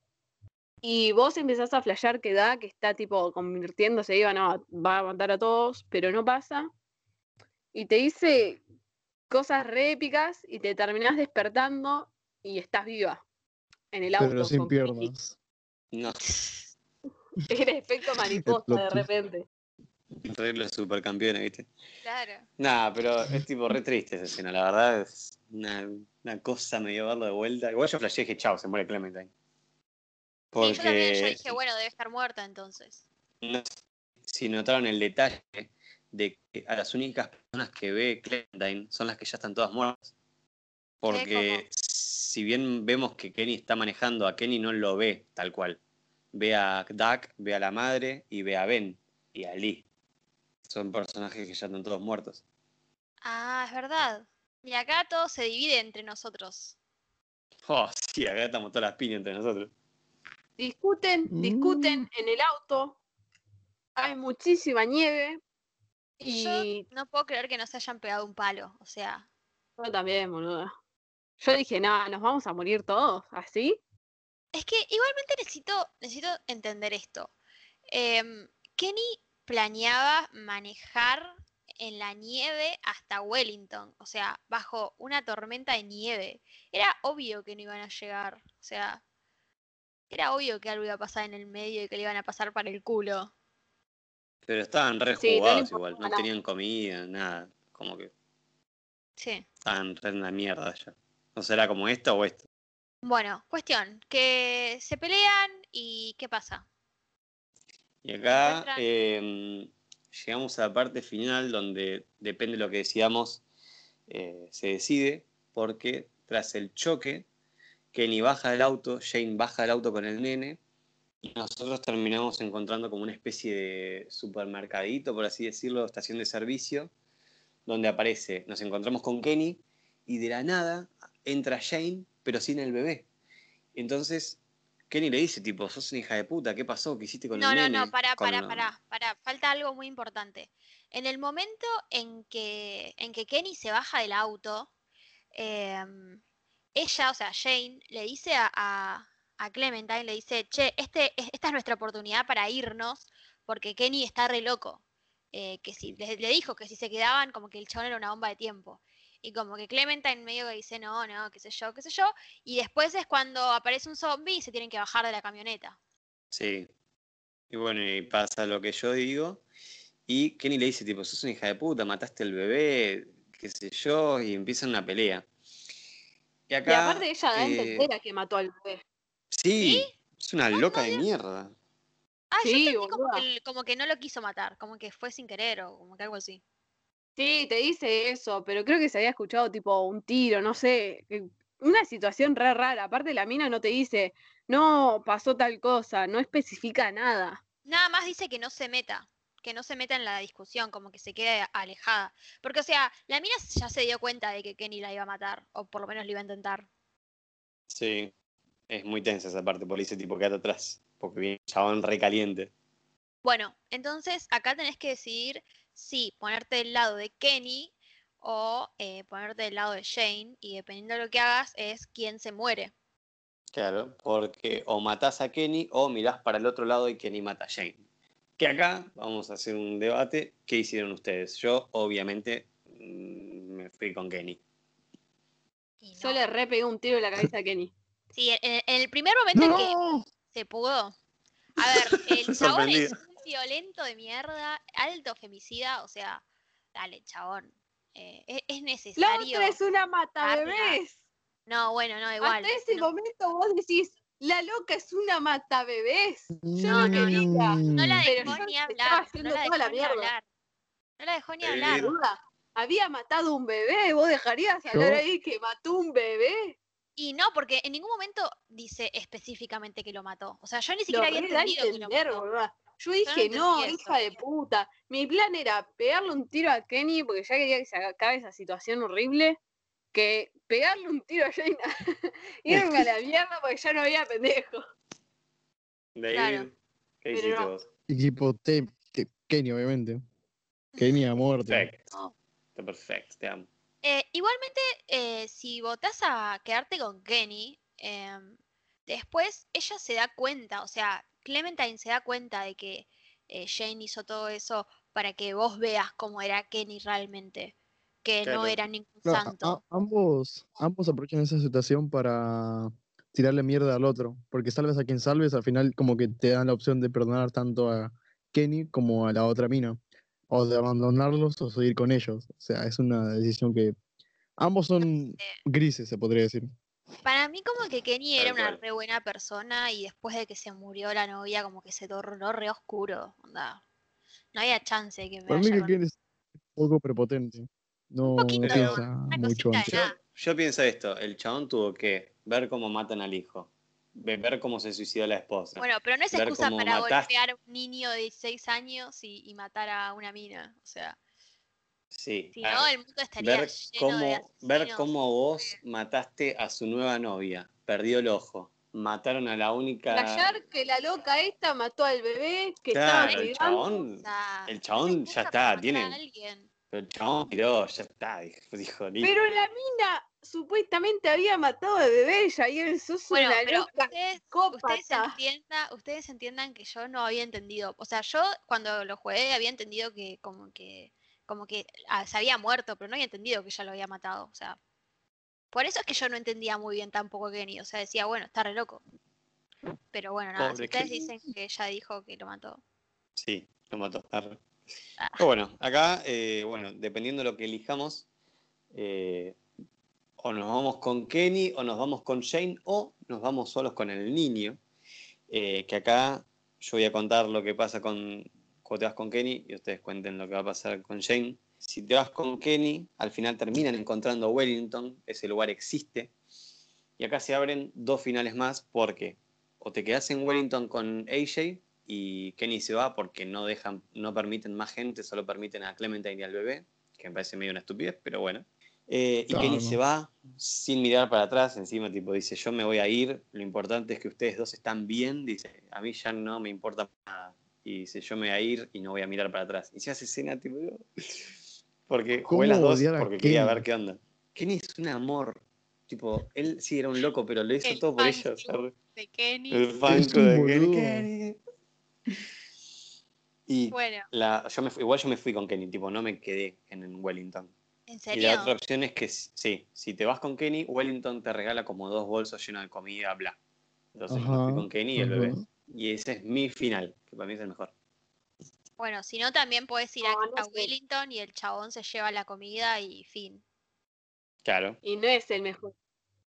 y vos empezás a flashear que da, que está tipo convirtiéndose, iba, no, va a matar a todos, pero no pasa. Y te dice cosas re épicas y te terminás despertando y estás viva en el auto. Pero sin piernas. No, Era efecto mariposa de repente. Re los supercampeones, ¿viste? Claro. Nah, pero es tipo re triste esa escena, la verdad es una, una cosa medio verlo de vuelta. Igual yo flashé y dije, chao, se muere Clementine. Sí, yo también yo Porque dije, bueno, debe estar muerta entonces. no sé si notaron el detalle de que a las únicas personas que ve Clementine son las que ya están todas muertas. Porque si bien vemos que Kenny está manejando, a Kenny no lo ve tal cual. Ve a Duck, ve a la madre y ve a Ben y a Lee. Son personajes que ya están todos muertos. Ah, es verdad. Y acá todo se divide entre nosotros. Oh, sí, acá estamos todas las piñas entre nosotros. Discuten, discuten Mm. en el auto. Hay muchísima nieve. Yo Y no puedo creer que no se hayan pegado un palo. O sea, yo también, boluda. Yo dije, nada, nos vamos a morir todos, ¿así? es que igualmente necesito, necesito entender esto. Em, Kenny planeaba manejar en la nieve hasta Wellington, o sea, bajo una tormenta de nieve. Era obvio que no iban a llegar, o sea, era obvio que algo iba a pasar en el medio y que le iban a pasar para el culo. Pero estaban re Sí, jugados igual, no nada. tenían comida, nada. Como que Sí. estaban re en la mierda ya. ¿No será como esto o esto? Bueno, cuestión, que se pelean y ¿qué pasa? Y acá eh, llegamos a la parte final donde depende de lo que decíamos, eh, se decide, porque tras el choque, Kenny baja del auto, Jane baja del auto con el nene, y nosotros terminamos encontrando como una especie de supermercadito, por así decirlo, estación de servicio, donde aparece, nos encontramos con Kenny, y de la nada entra Jane, pero sin el bebé. Entonces, Kenny le dice, tipo, sos una hija de puta, ¿qué pasó? ¿Qué hiciste con No, el no, nene? no, pará, Con pará, pará, pará. Falta algo muy importante. En el momento en que, en que Kenny se baja del auto, em, ella, o sea, Jane, le dice a, a, a Clementine, le dice, che, este, es- esta es nuestra oportunidad para irnos, porque Kenny está re loco. eh, que si le, le dijo que si se quedaban, como que el chabón era una bomba de tiempo. Y como que Clementine medio que dice, no, no, qué sé yo, qué sé yo. Y después es cuando aparece un zombie y se tienen que bajar de la camioneta. Sí. Y bueno, y pasa lo que yo digo. Y Kenny le dice, tipo, sos una hija de puta, mataste al bebé, qué sé yo, y empiezan una pelea. Y acá. y aparte ella da a eh, entender a que mató al bebé. Sí, es una loca de mierda. Ah, yo Sí, entendí como que, como que no lo quiso matar, como que fue sin querer o como que algo así. Sí, te dice eso, pero creo que se había escuchado tipo un tiro, no sé, que- una situación re rara. Aparte la mina no te dice, no, pasó tal cosa, no especifica nada. Nada más dice que no se meta, que no se meta en la discusión, como que se quede alejada. Porque, o sea, la mina ya se dio cuenta de que Kenny la iba a matar, o por lo menos lo iba a intentar. Sí. Es muy tensa esa parte, por ese tipo quédate atrás. Porque viene un chabón recaliente. Bueno, entonces acá tenés que decidir si ponerte del lado de Kenny o eh, ponerte del lado de Shane, y dependiendo de lo que hagas, es quién se muere. Claro, porque o matás a Kenny o mirás para el otro lado y Kenny mata a Jane. Que acá vamos a hacer un debate. ¿Qué hicieron ustedes? Yo, obviamente, mm, me fui con Kenny. No. Yo le re pegué un tiro en la cabeza a Kenny. Sí, en, el primer momento en que ¡No! se pudo. A ver, el chabón es violento de mierda, alto femicida, o sea, dale, chabón. eh, es, es La necesario. otra es una mata bebés. No, bueno, no, igual. Hasta ese no, momento vos decís, la loca es una mata bebés. Yo No, no, no, quería. no la dejó ni hablar. No la dejó ni hablar. No la dejó ni hablar. Había matado un bebé, vos dejarías hablar Yo- ahí que mató un bebé. Y no, porque en ningún momento dice específicamente que lo mató. O sea, yo ni Lo siquiera había re da a entendido que lo entender, boluda. Yo no dije, no, hija eso. de puta. Mi plan era pegarle un tiro a Kenny porque ya quería que se acabe esa situación horrible. Que pegarle un tiro a Jaina. Irme a la mierda porque ya no había pendejo. David, Claro. ¿qué hiciste no. vos? Equipo Kenny, obviamente. Kenny a muerte. Perfecto. Está perfecto, te amo. Eh, igualmente, eh, si votás a quedarte con Kenny, em, después ella se da cuenta, o sea, Clementine se da cuenta de que eh, Jane hizo todo eso para que vos veas cómo era Kenny realmente, que no era ningún a- santo. a- ambos, ambos aprovechan esa situación para tirarle mierda al otro. Porque salves a quien salves, al final como que te dan la opción de perdonar tanto a Kenny como a la otra mina. O de abandonarlos o seguir con ellos. O sea, es una decisión que ambos son sé. grises, se podría decir. Para mí como que Kenny era una re buena persona y después de que se murió la novia como que se tornó re oscuro. onda. No había chance de que me Para mí que con- Kenny es un poco prepotente. No, piensa mucho nada. Yo pienso esto, el chabón tuvo que ver cómo matan al hijo, ver cómo se suicidó la esposa. Bueno, pero no es ver excusa para mataste. golpear a un niño de 16 años y, y matar a una mina. O sea, sí, si no, el mundo estaría ver lleno de cómo, ver asesinos. cómo vos mataste a su nueva novia, perdió el ojo, mataron a la única... Flashear que la loca esta mató al bebé que Claro, estaba el chabón, O sea, el chabón ya está, tiene- pero el chabón tiró, ya está, dijo, dijo. Pero la mina supuestamente había matado al bebé y ahí él sos Bueno, una pero loca. ustedes, ustedes, entienda- ustedes entiendan que yo no había entendido. O sea, yo cuando lo jugué había entendido que como que como que ah, se había muerto, pero no había entendido que ya lo había matado. O sea, por eso es que yo no entendía muy bien tampoco a Kenny. O sea, decía, bueno, está re loco. Pero bueno, nada, si ustedes Kenny. dicen que ella dijo que lo mató. Sí, lo mató. Ah. Pero bueno, acá, eh, bueno, dependiendo de lo que elijamos, eh, o nos vamos con Kenny, o nos vamos con Shane, o nos vamos solos con el niño. Eh, que acá yo voy a contar lo que pasa con cuando te vas con Kenny y ustedes cuenten lo que va a pasar con Shane. Si te vas con Kenny, al final terminan encontrando Wellington, ese lugar existe. Y acá se abren dos finales más porque o te quedas en Wellington con AJ y Kenny se va porque no dejan, no permiten más gente, solo permiten a Clementine y al bebé, que me parece medio una estupidez, pero bueno. Eh, y Kenny no. se va sin mirar para atrás, encima tipo dice, yo me voy a ir, lo importante es que ustedes dos están bien, dice, a mí ya no me importa nada. Y dice, yo me voy a ir y no voy a mirar para atrás. Y se hace escena tipo, digo, porque ¿Cómo jugué las dos porque quería ver qué onda. Kenny es un amor. Tipo, él sí era un loco, pero lo hizo El todo por club. De Kenny. El fan Es club un de Kenny, boludo. Kenny. Y Bueno, la, yo me fui- igual yo me fui con Kenny, tipo, no me quedé en Wellington. ¿En Y la otra opción es que sí, si te vas con Kenny, Wellington te regala como dos bolsos llenos de comida, bla. Entonces me Ajá, fui con Kenny y el bebé. Y ese es mi final, que para mí es el mejor. Bueno, si no, también puedes ir a, No, a. Wellington y el chabón se lleva la comida y fin. Claro. Y no es el mejor.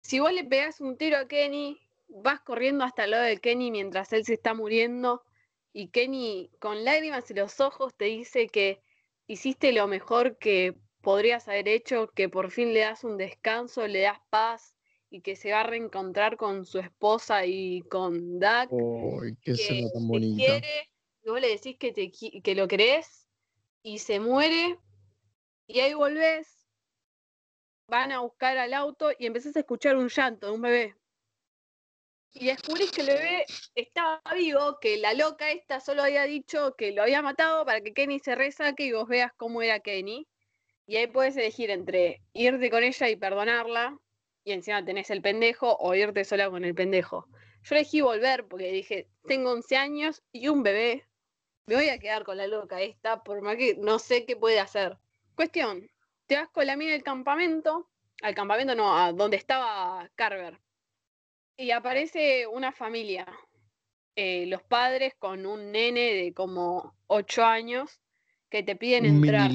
Si vos le pegás un tiro a Kenny, vas corriendo hasta el lado de Kenny mientras él se está muriendo. Y Kenny, con lágrimas en los ojos, te dice que hiciste lo mejor que podrías haber hecho, que por fin le das un descanso, le das paz y que se va a reencontrar con su esposa y con Dak. Uy, qué que tan te quiere, y vos le decís que, te, que lo querés y se muere y ahí volvés, van a buscar al auto y empezás a escuchar un llanto de un bebé. Y descubrís que el bebé estaba vivo, que la loca esta solo había dicho que lo había matado para que Kenny se resaque y vos veas cómo era Kenny. Y ahí puedes elegir entre irte con ella y perdonarla, y encima tenés el pendejo, o irte sola con el pendejo. Yo elegí volver porque dije, tengo 11 años y un bebé. Me voy a quedar con la loca esta, por más que no sé qué puede hacer. Cuestión, te vas con la mina al campamento, al campamento no, a donde estaba Carver. Y aparece una familia. eh, los padres con un nene de como 8 años que te piden entrar.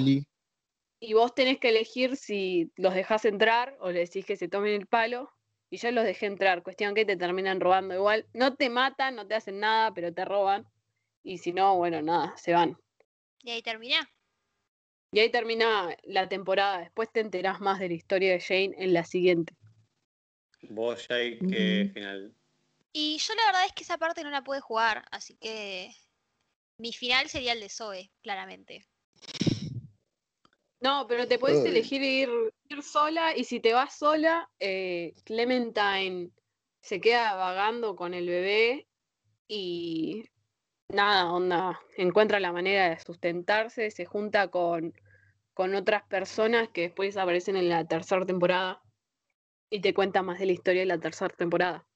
Y vos tenés que elegir si los dejás entrar o le decís que se tomen el palo. Y yo los dejé entrar. Cuestión que te terminan robando igual. No te matan, no te hacen nada, pero te roban. Y si no, bueno, nada, se van. Y ahí termina. Y ahí termina la temporada. Después te enterás más de la historia de Jane en la siguiente. Vos, Jay, ¿qué Ujú. final? Y yo la verdad es que esa parte no la pude jugar, así que mi final sería el de Zoe, claramente. No, pero te puedes elegir ir, ir sola. Y si te vas sola, eh, Clementine se queda vagando con el bebé. Y nada, onda, encuentra la manera de sustentarse, se junta con, con otras personas que después aparecen en la tercera temporada y te cuenta más de la historia de la tercera temporada.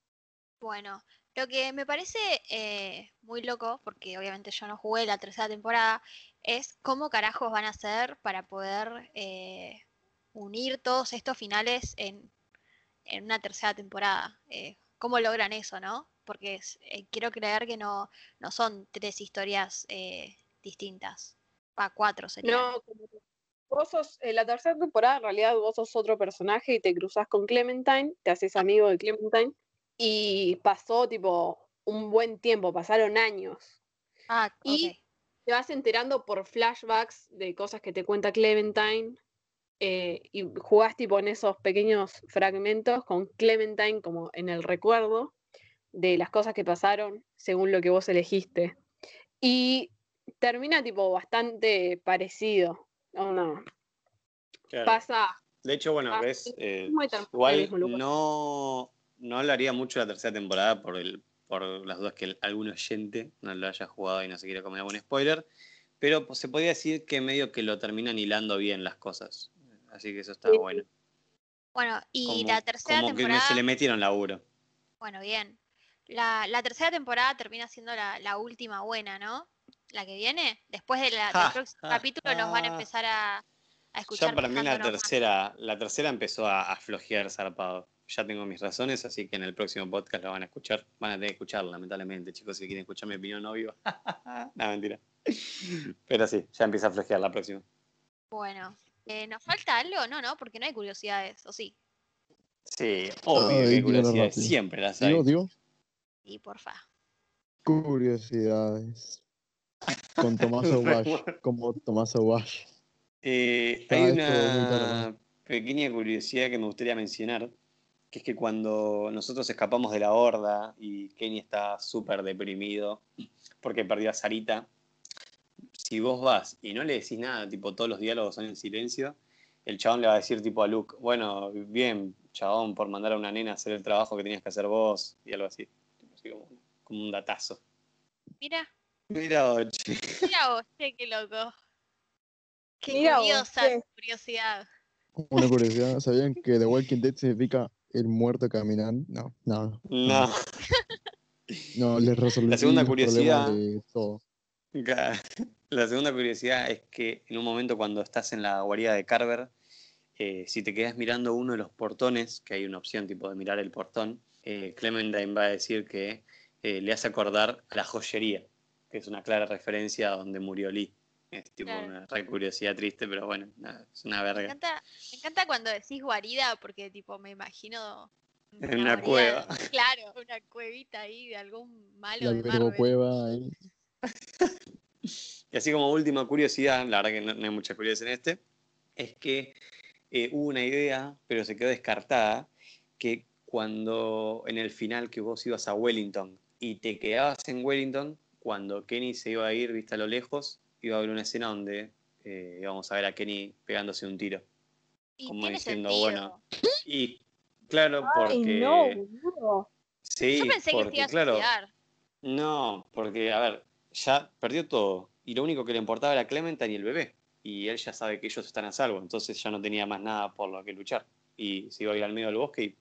Bueno, lo que me parece eh, muy loco, porque obviamente yo no jugué la tercera temporada, es cómo carajos van a hacer para poder eh, unir todos estos finales en, en una tercera temporada. Eh, ¿Cómo logran eso, no? Porque es- eh, quiero creer que no, no son tres historias eh, distintas. Ah, cuatro serían. No, vos sos, en la tercera temporada en realidad vos sos otro personaje y te cruzas con Clementine, te haces amigo de Clementine y pasó tipo un buen tiempo, pasaron años. Ah, y-. Te vas enterando por flashbacks de cosas que te cuenta Clementine eh, y jugás tipo en esos pequeños fragmentos con Clementine como en el recuerdo de las cosas que pasaron según lo que vos elegiste. Y termina tipo bastante parecido. No, no, Claro. pasa De hecho, bueno, ves, eh, igual no, no hablaría mucho de la tercera temporada por, el, por las dudas que el- algún oyente no lo haya jugado y no se quiera comer algún spoiler, pero pues, se podría decir que medio que lo terminan hilando bien las cosas. Así que eso está Sí. bueno. Bueno, y Como, la tercera como que temporada. se le metieron laburo. Bueno, bien. La, la tercera temporada termina siendo la, la última buena, ¿no? La que viene. Después de la, del próximo ja, capítulo nos van a empezar a, a escuchar. Ya para mí la más. tercera, la tercera empezó a, a flojear zarpado. Ya tengo mis razones, así que en el próximo podcast la van a escuchar. Van a tener que escucharla, lamentablemente, chicos, si quieren escuchar mi opinión no viva. no, mentira. Pero sí, ya empieza a flojear la próxima. Bueno, eh, ¿nos falta algo? No, no, porque no hay curiosidades, ¿o sí? Sí, obvio Ay, que hay curiosidades, siempre las hay. Digo, digo, Y porfa. curiosidades. Con Tomaso Wash, como Tomaso Wash. Eh, Ah, hay una pequeña curiosidad que me gustaría mencionar, que es que cuando nosotros escapamos de la horda y Kenny está súper deprimido porque perdió a Sarita, si vos vas y no le decís nada, tipo todos los diálogos son en silencio, el chabón le va a decir tipo a Luke, bueno, bien, chabón, por mandar a una nena a hacer el trabajo que tenías que hacer vos y algo así. Así como, como un datazo. Mira, Mira, oche. mira vos, che, qué loco. Qué Mira vos, curiosa che. tu curiosidad. Una curiosidad, ¿sabían que The Walking Dead significa el muerto caminando? No, no. No. No, les resolví La segunda curiosidad- de todo. La segunda curiosidad es que en un momento cuando estás en la guarida de Carver, eh, si te quedas mirando uno de los portones, que hay una opción tipo de mirar el portón, eh, Clementine va a decir que eh, le hace acordar a la joyería, que es una clara referencia a donde murió Lee. Es tipo Claro. una re curiosidad triste, pero bueno, nada, es una Me verga. encanta, me encanta cuando decís guarida porque tipo me imagino En una guarida- cueva. Claro, una cuevita ahí de algún malo La de Marvel. cueva ahí. Y así como última curiosidad, la verdad que no, no hay mucha curiosidad en este, es que eh, hubo una idea, pero se quedó descartada, que cuando en el final que vos ibas a Wellington y te quedabas en Wellington, cuando Kenny se iba a ir, viste a lo lejos, iba a haber una escena donde eh, íbamos a ver a Kenny pegándose un tiro. Y Como diciendo, sentido. bueno, Y claro, Ay, porque... no, boludo. Sí, Yo pensé que se porque iba a claro, no, porque, a ver, ya perdió todo. Y lo único que le importaba era Clementine y el bebé. Y él ya sabe que ellos están a salvo. Entonces ya no tenía más nada por lo que luchar. Y se iba a ir al medio del bosque y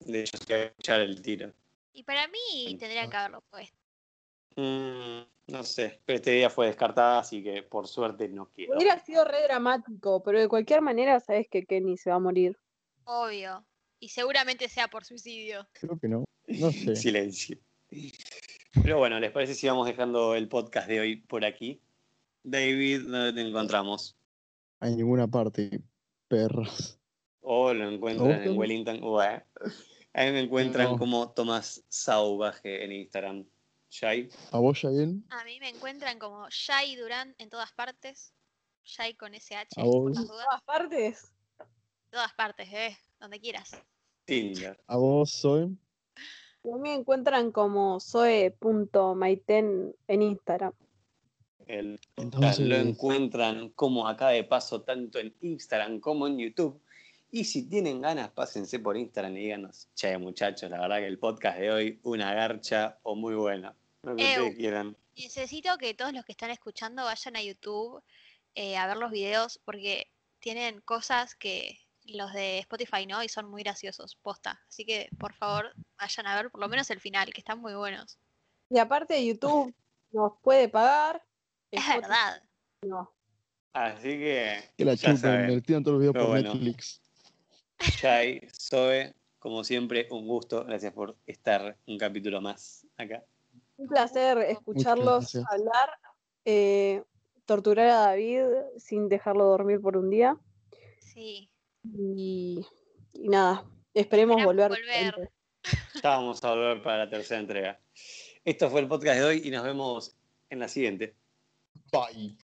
de ellos se iba a echar el tiro. Y para mí tendrían que haberlo puesto. Mm, no sé, pero esta idea fue descartada, así que por suerte no quiero. Hubiera sido re dramático, pero de cualquier manera sabes que Kenny se va a morir. Obvio. Y seguramente sea por suicidio. Creo que no. No sé. Silencio. Pero bueno, ¿les parece si vamos dejando el podcast de hoy por aquí? David, ¿dónde te encontramos? Hay ninguna parte. Perros. O lo encuentran en. Wellington. Ué. A mí me encuentran No. como Tomás Sauvaje en Instagram. Shai. ¿A vos, Yael? A mí me encuentran como Shai Durán en todas partes. Shai con SH, A por vos. En todas partes. todas partes, eh, donde quieras. Tinder. ¿A vos, soy? Y a mí me encuentran como zoe.maiten en Instagram. El Entonces- lo encuentran como acá de paso, tanto en Instagram como en YouTube. Y si tienen ganas, pásense por Instagram y díganos, che, muchachos, la verdad que el podcast de hoy, una garcha o muy buena. Lo que ustedes quieran. Necesito que todos los que están escuchando vayan a YouTube eh, a ver los videos porque tienen cosas que los de Spotify no y son muy graciosos, posta. Así que por favor vayan a ver por lo menos el final, que están muy buenos. Y aparte YouTube nos puede pagar. Es Spotify verdad. no. Así que, Que la. Me tiran todos los videos Pero por bueno. Netflix. Shai, Zoe, como siempre, un gusto. Gracias por estar un capítulo más acá. Un placer escucharlos hablar, eh, torturar a David sin dejarlo dormir por un día. Sí. Y, y nada, esperemos Esperamos volver. volver. vamos a volver para la tercera entrega. Esto fue el podcast de hoy y nos vemos en la siguiente. Bye.